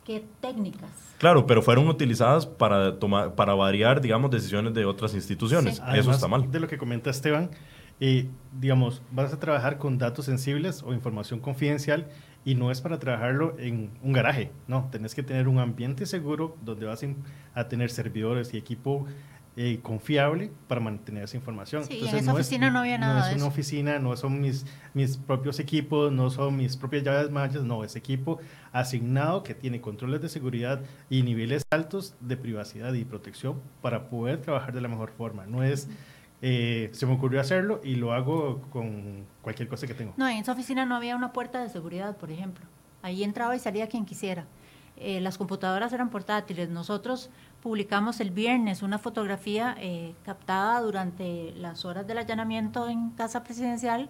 que técnicas. Claro, pero fueron utilizadas para tomar, para variar, digamos, decisiones de otras instituciones. Eso está mal. De lo que comenta Esteban, eh, digamos, vas a trabajar con datos sensibles o información confidencial y no es para trabajarlo en un garaje, no, tenés que tener un ambiente seguro donde vas a tener servidores y equipo eh, confiable para mantener esa información. Sí, en esa oficina no había nada. No es una oficina, no son mis, mis propios equipos, no son mis propias llaves mayas, no, es equipo asignado que tiene controles de seguridad y niveles altos de privacidad y protección para poder trabajar de la mejor forma. No es eh, se me ocurrió hacerlo y lo hago con cualquier cosa que tengo. No, en esa oficina no había una puerta de seguridad, por ejemplo. Ahí entraba y salía quien quisiera. Eh, las computadoras eran portátiles. Nosotros publicamos el viernes una fotografía eh, captada durante las horas del allanamiento en Casa Presidencial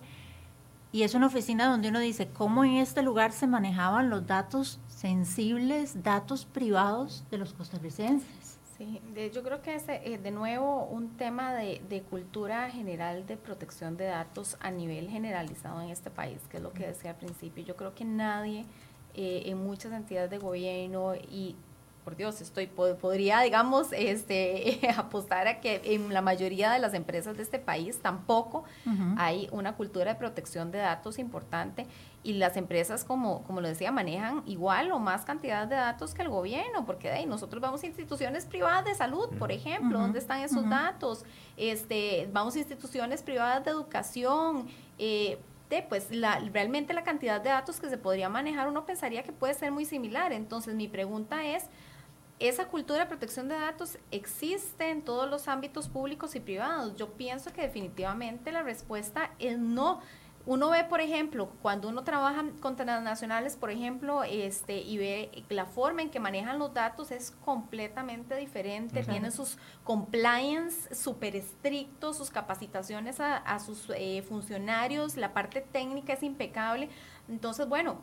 y es una oficina donde uno dice cómo en este lugar se manejaban los datos sensibles, datos privados de los costarricenses. Sí, yo creo que es eh, de nuevo un tema de, cultura general de protección de datos a nivel generalizado en este país, que es lo que decía al principio. Yo creo que nadie eh, en muchas entidades de gobierno y por Dios, estoy podría, digamos, este, apostar a que en la mayoría de las empresas de este país tampoco hay una cultura de protección de datos importante y las empresas, como, como lo decía, manejan igual o más cantidad de datos que el gobierno, porque de nosotros vamos a instituciones privadas de salud, por ejemplo, ¿dónde están esos datos? Este, vamos a instituciones privadas de educación, eh, pues la, realmente la cantidad de datos que se podría manejar uno pensaría que puede ser muy similar. Entonces mi pregunta es, esa cultura de protección de datos existe en todos los ámbitos públicos y privados. Yo pienso que definitivamente la respuesta es no. Uno ve, por ejemplo, cuando uno trabaja con transnacionales, por ejemplo, este, y ve la forma en que manejan los datos es completamente diferente. Tienen sus compliance súper estrictos, sus capacitaciones a, a sus eh, funcionarios, la parte técnica es impecable. Entonces, bueno,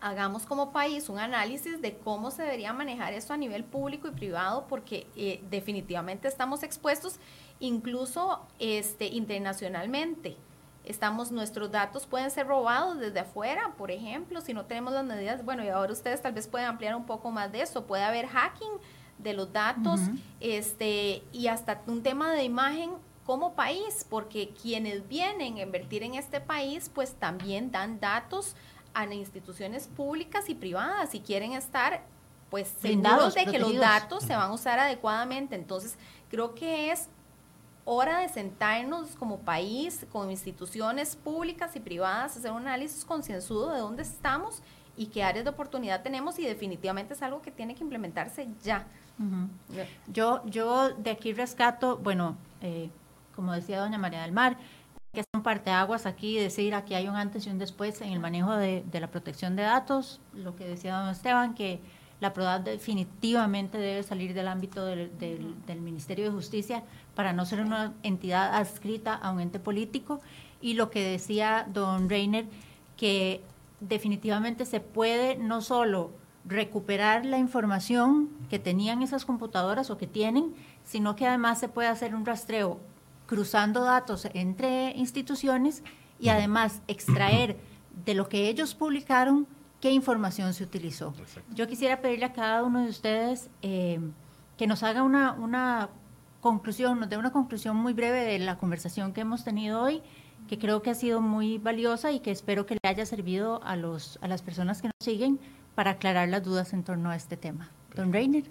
hagamos como país un análisis de cómo se debería manejar esto a nivel público y privado, porque eh, definitivamente estamos expuestos incluso este, internacionalmente. Estamos, nuestros datos pueden ser robados desde afuera, por ejemplo, si no tenemos las medidas, bueno, y ahora ustedes tal vez pueden ampliar un poco más de eso, puede haber hacking de los datos, este, y hasta un tema de imagen como país, porque quienes vienen a invertir en este país, pues también dan datos a instituciones públicas y privadas y quieren estar pues seguros de que los datos se van a usar adecuadamente. Entonces, creo que es hora de sentarnos como país, con instituciones públicas y privadas, hacer un análisis concienzudo de dónde estamos y qué áreas de oportunidad tenemos y definitivamente es algo que tiene que implementarse ya. Yo, yo de aquí rescato, bueno, eh, como decía doña María del Mar, que es un parteaguas aquí, decir aquí hay un antes y un después en el manejo de, la protección de datos, lo que decía don Esteban, que la PRODAT definitivamente debe salir del ámbito del, Ministerio de Justicia para no ser una entidad adscrita a un ente político, y lo que decía don Reiner, que definitivamente se puede no solo recuperar la información que tenían esas computadoras o que tienen, sino que además se puede hacer un rastreo cruzando datos entre instituciones y además extraer de lo que ellos publicaron qué información se utilizó. Yo quisiera pedirle a cada uno de ustedes eh, que nos haga una, una conclusión, nos dé una conclusión muy breve de la conversación que hemos tenido hoy, que creo que ha sido muy valiosa y que espero que le haya servido a, los, a las personas que nos siguen para aclarar las dudas en torno a este tema. Don Reiner.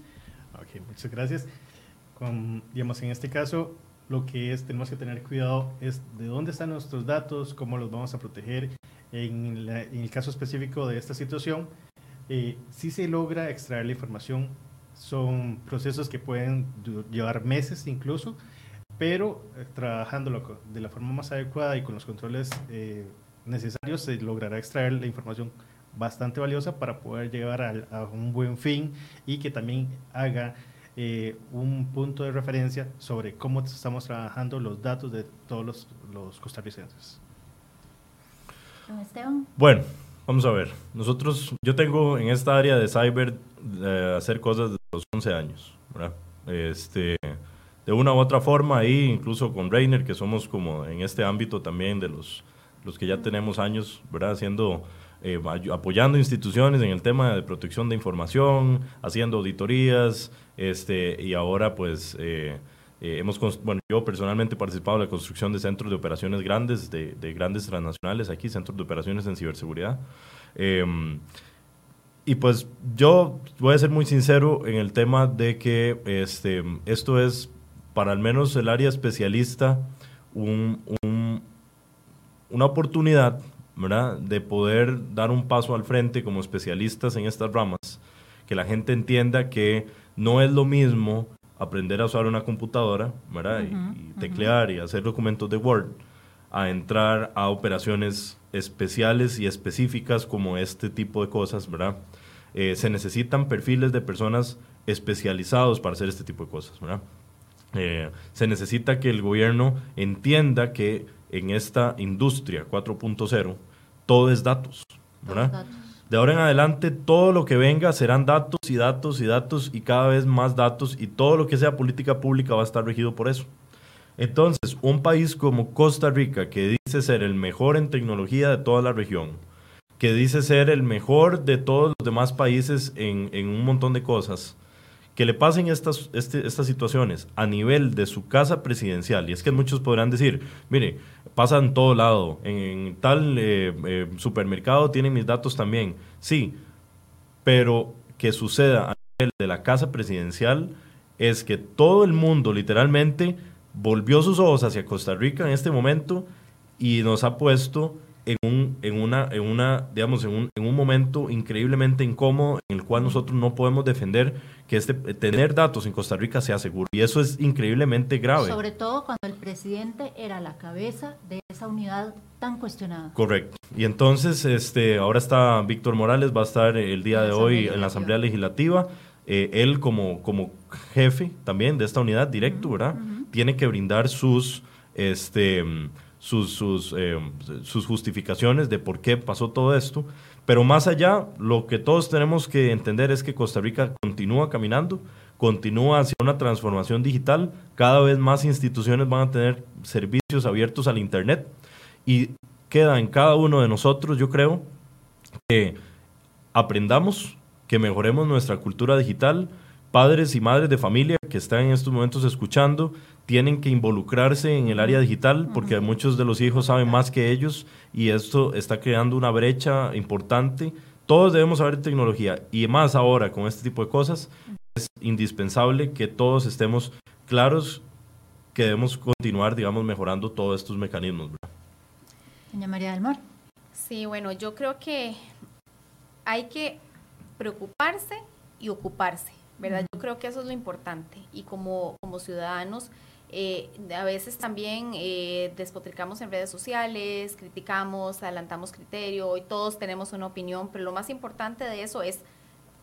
Ok, muchas gracias. Con, digamos, en este caso, lo que es, tenemos que tener cuidado es de dónde están nuestros datos, cómo los vamos a proteger. En, el caso específico de esta situación, eh, si se logra extraer la información, son procesos que pueden llevar meses incluso, pero eh, trabajándolo de la forma más adecuada y con los controles eh, necesarios se logrará extraer la información bastante valiosa para poder llegar a, un buen fin y que también haga eh, un punto de referencia sobre cómo estamos trabajando los datos de todos los, los costarricenses. Bueno, vamos a ver. Nosotros, yo tengo en esta área de cyber eh, hacer cosas desde los 11 años, ¿verdad? Este, de una u otra forma, ahí incluso con Rainer, que somos como en este ámbito también de los, los que ya tenemos años, ¿verdad? Haciendo, eh, apoyando instituciones en el tema de protección de información, haciendo auditorías, este, y ahora pues... Eh, eh, hemos, bueno, yo personalmente he participado en la construcción de centros de operaciones grandes, de, grandes transnacionales aquí, centros de operaciones en ciberseguridad. Em, y pues yo voy a ser muy sincero en el tema de que este, esto es, para al menos el área especialista, un, una oportunidad ¿verdad? de poder dar un paso al frente como especialistas en estas ramas, que la gente entienda que no es lo mismo aprender a usar una computadora, ¿verdad? y, teclear y hacer documentos de Word, a entrar a operaciones especiales y específicas como este tipo de cosas, ¿verdad? Eh, se necesitan perfiles de personas especializados para hacer este tipo de cosas, ¿verdad? Eh, se necesita que el gobierno entienda que en esta industria 4.0 todo es datos, ¿verdad? Datos. De ahora en adelante, todo lo que venga serán datos y datos y datos y cada vez más datos y todo lo que sea política pública va a estar regido por eso. Entonces, un país como Costa Rica, que dice ser el mejor en tecnología de toda la región, que dice ser el mejor de todos los demás países en, en un montón de cosas, que le pasen estas, este, estas situaciones a nivel de su casa presidencial, y es que muchos podrán decir, mire, pasa en todo lado, en, tal eh, eh, supermercado tienen mis datos también, sí, pero que suceda a nivel de la casa presidencial es que todo el mundo literalmente volvió sus ojos hacia Costa Rica en este momento y nos ha puesto en un, en una, en una, digamos, en un, en un momento increíblemente incómodo en el cual nosotros no podemos defender que este, tener datos en Costa Rica sea seguro. Y eso es increíblemente grave. Sobre todo cuando el presidente era la cabeza de esa unidad tan cuestionada. Correcto. Y entonces, este, ahora está Víctor Morales, va a estar el día de hoy en la Asamblea Legislativa. Eh, él como, como jefe también de esta unidad directo, ¿verdad? Tiene que brindar sus, este, sus, eh, sus justificaciones de por qué pasó todo esto. Pero más allá, lo que todos tenemos que entender es que Costa Rica continúa caminando, continúa hacia una transformación digital, cada vez más instituciones van a tener servicios abiertos al Internet. Y queda en cada uno de nosotros, yo creo, que aprendamos, que mejoremos nuestra cultura digital, padres y madres de familia que están en estos momentos escuchando, tienen que involucrarse en el área digital porque muchos de los hijos saben más que ellos y esto está creando una brecha importante. Todos debemos saber tecnología y más ahora con este tipo de cosas es indispensable que todos estemos claros que debemos continuar, digamos, mejorando todos estos mecanismos. Doña María del Mar. Sí, bueno, yo creo que hay que preocuparse y ocuparse, ¿verdad? Yo creo que eso es lo importante y como, como ciudadanos eh, a veces también eh, despotricamos en redes sociales, criticamos, adelantamos criterio y todos tenemos una opinión, pero lo más importante de eso es,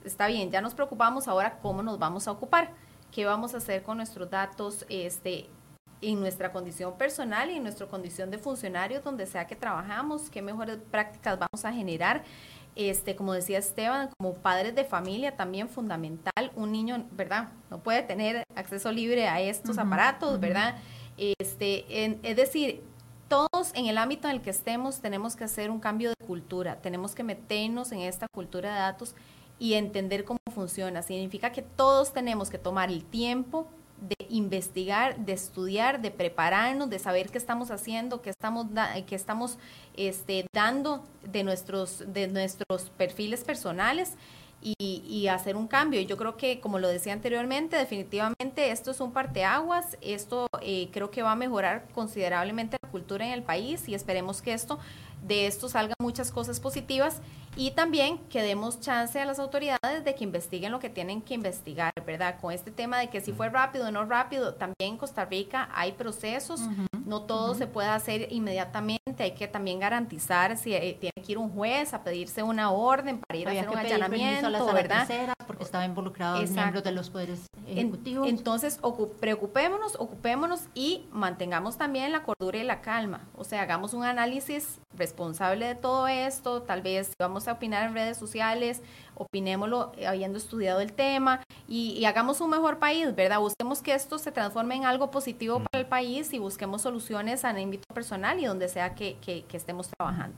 está bien, ya nos preocupamos ahora cómo nos vamos a ocupar, qué vamos a hacer con nuestros datos este, en nuestra condición personal y en nuestra condición de funcionarios, donde sea que trabajamos, qué mejores prácticas vamos a generar este, como decía Esteban, como padres de familia también fundamental, un niño, ¿verdad? No puede tener acceso libre a estos aparatos, ¿verdad? Este, es decir, todos en el ámbito en el que estemos tenemos que hacer un cambio de cultura, tenemos que meternos en esta cultura de datos y entender cómo funciona. Significa que todos tenemos que tomar el tiempo de investigar, de estudiar, de prepararnos, de saber qué estamos haciendo, qué estamos, qué estamos este, dando de nuestros, de nuestros perfiles personales y, hacer un cambio. Yo creo que, como lo decía anteriormente, definitivamente esto es un parteaguas, esto eh, creo que va a mejorar considerablemente la cultura en el país y esperemos que esto de esto salgan muchas cosas positivas y también que demos chance a las autoridades de que investiguen lo que tienen que investigar, ¿verdad? Con este tema de que si fue rápido o no rápido, también en Costa Rica hay procesos, no todo se puede hacer inmediatamente hay que también garantizar si eh, tiene que ir un juez a pedirse una orden para ir a hacer un allanamiento, ¿verdad? porque estaba involucrado miembros de los poderes ejecutivos. entonces, preocupémonos, ocupémonos y mantengamos también la cordura y la calma. O sea, hagamos un análisis responsable de todo esto, tal vez vamos a opinar en redes sociales, opinémoslo eh, habiendo estudiado el tema y, hagamos un mejor país, ¿verdad? Busquemos que esto se transforme en algo positivo para el país y busquemos soluciones a ámbito personal y donde sea que, que, estemos trabajando.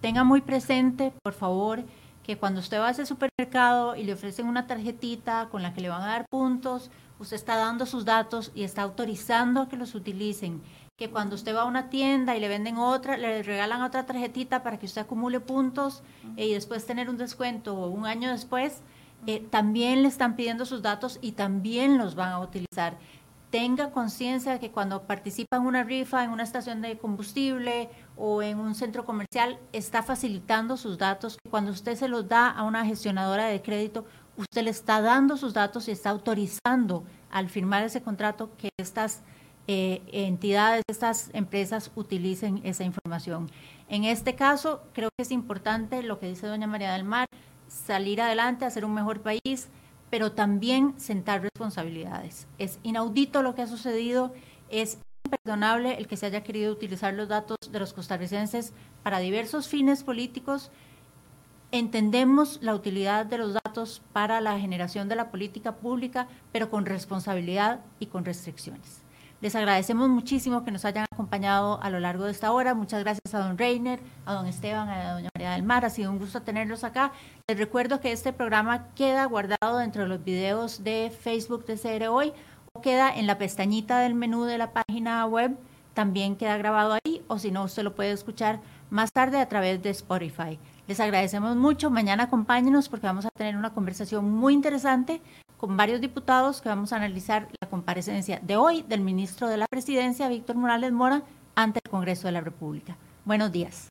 Tenga muy presente, por favor, que cuando usted va a ese supermercado y le ofrecen una tarjetita con la que le van a dar puntos, usted está dando sus datos y está autorizando a que los utilicen que cuando usted va a una tienda y le venden otra, le regalan otra tarjetita para que usted acumule puntos eh, y después tener un descuento un año después, eh, también le están pidiendo sus datos y también los van a utilizar. Tenga conciencia de que cuando participa en una rifa, en una estación de combustible o en un centro comercial, está facilitando sus datos. Cuando usted se los da a una gestionadora de crédito, usted le está dando sus datos y está autorizando al firmar ese contrato que estas eh, entidades, estas empresas utilicen esa información. En este caso, creo que es importante lo que dice doña María del Mar, salir adelante, hacer un mejor país, pero también sentar responsabilidades. Es inaudito lo que ha sucedido, es imperdonable el que se haya querido utilizar los datos de los costarricenses para diversos fines políticos. Entendemos la utilidad de los datos para la generación de la política pública, pero con responsabilidad y con restricciones. Les agradecemos muchísimo que nos hayan acompañado a lo largo de esta hora. Muchas gracias a don Reiner, a don Esteban, a doña María del Mar. Ha sido un gusto tenerlos acá. Les recuerdo que este programa queda guardado dentro de los videos de Facebook de CR Hoy o queda en la pestañita del menú de la página web. También queda grabado ahí o si no, usted lo puede escuchar más tarde a través de Spotify. Les agradecemos mucho. Mañana acompáñenos porque vamos a tener una conversación muy interesante con varios diputados que vamos a analizar la comparecencia de hoy del ministro de la Presidencia, Víctor Morales Mora, ante el Congreso de la República. Buenos días.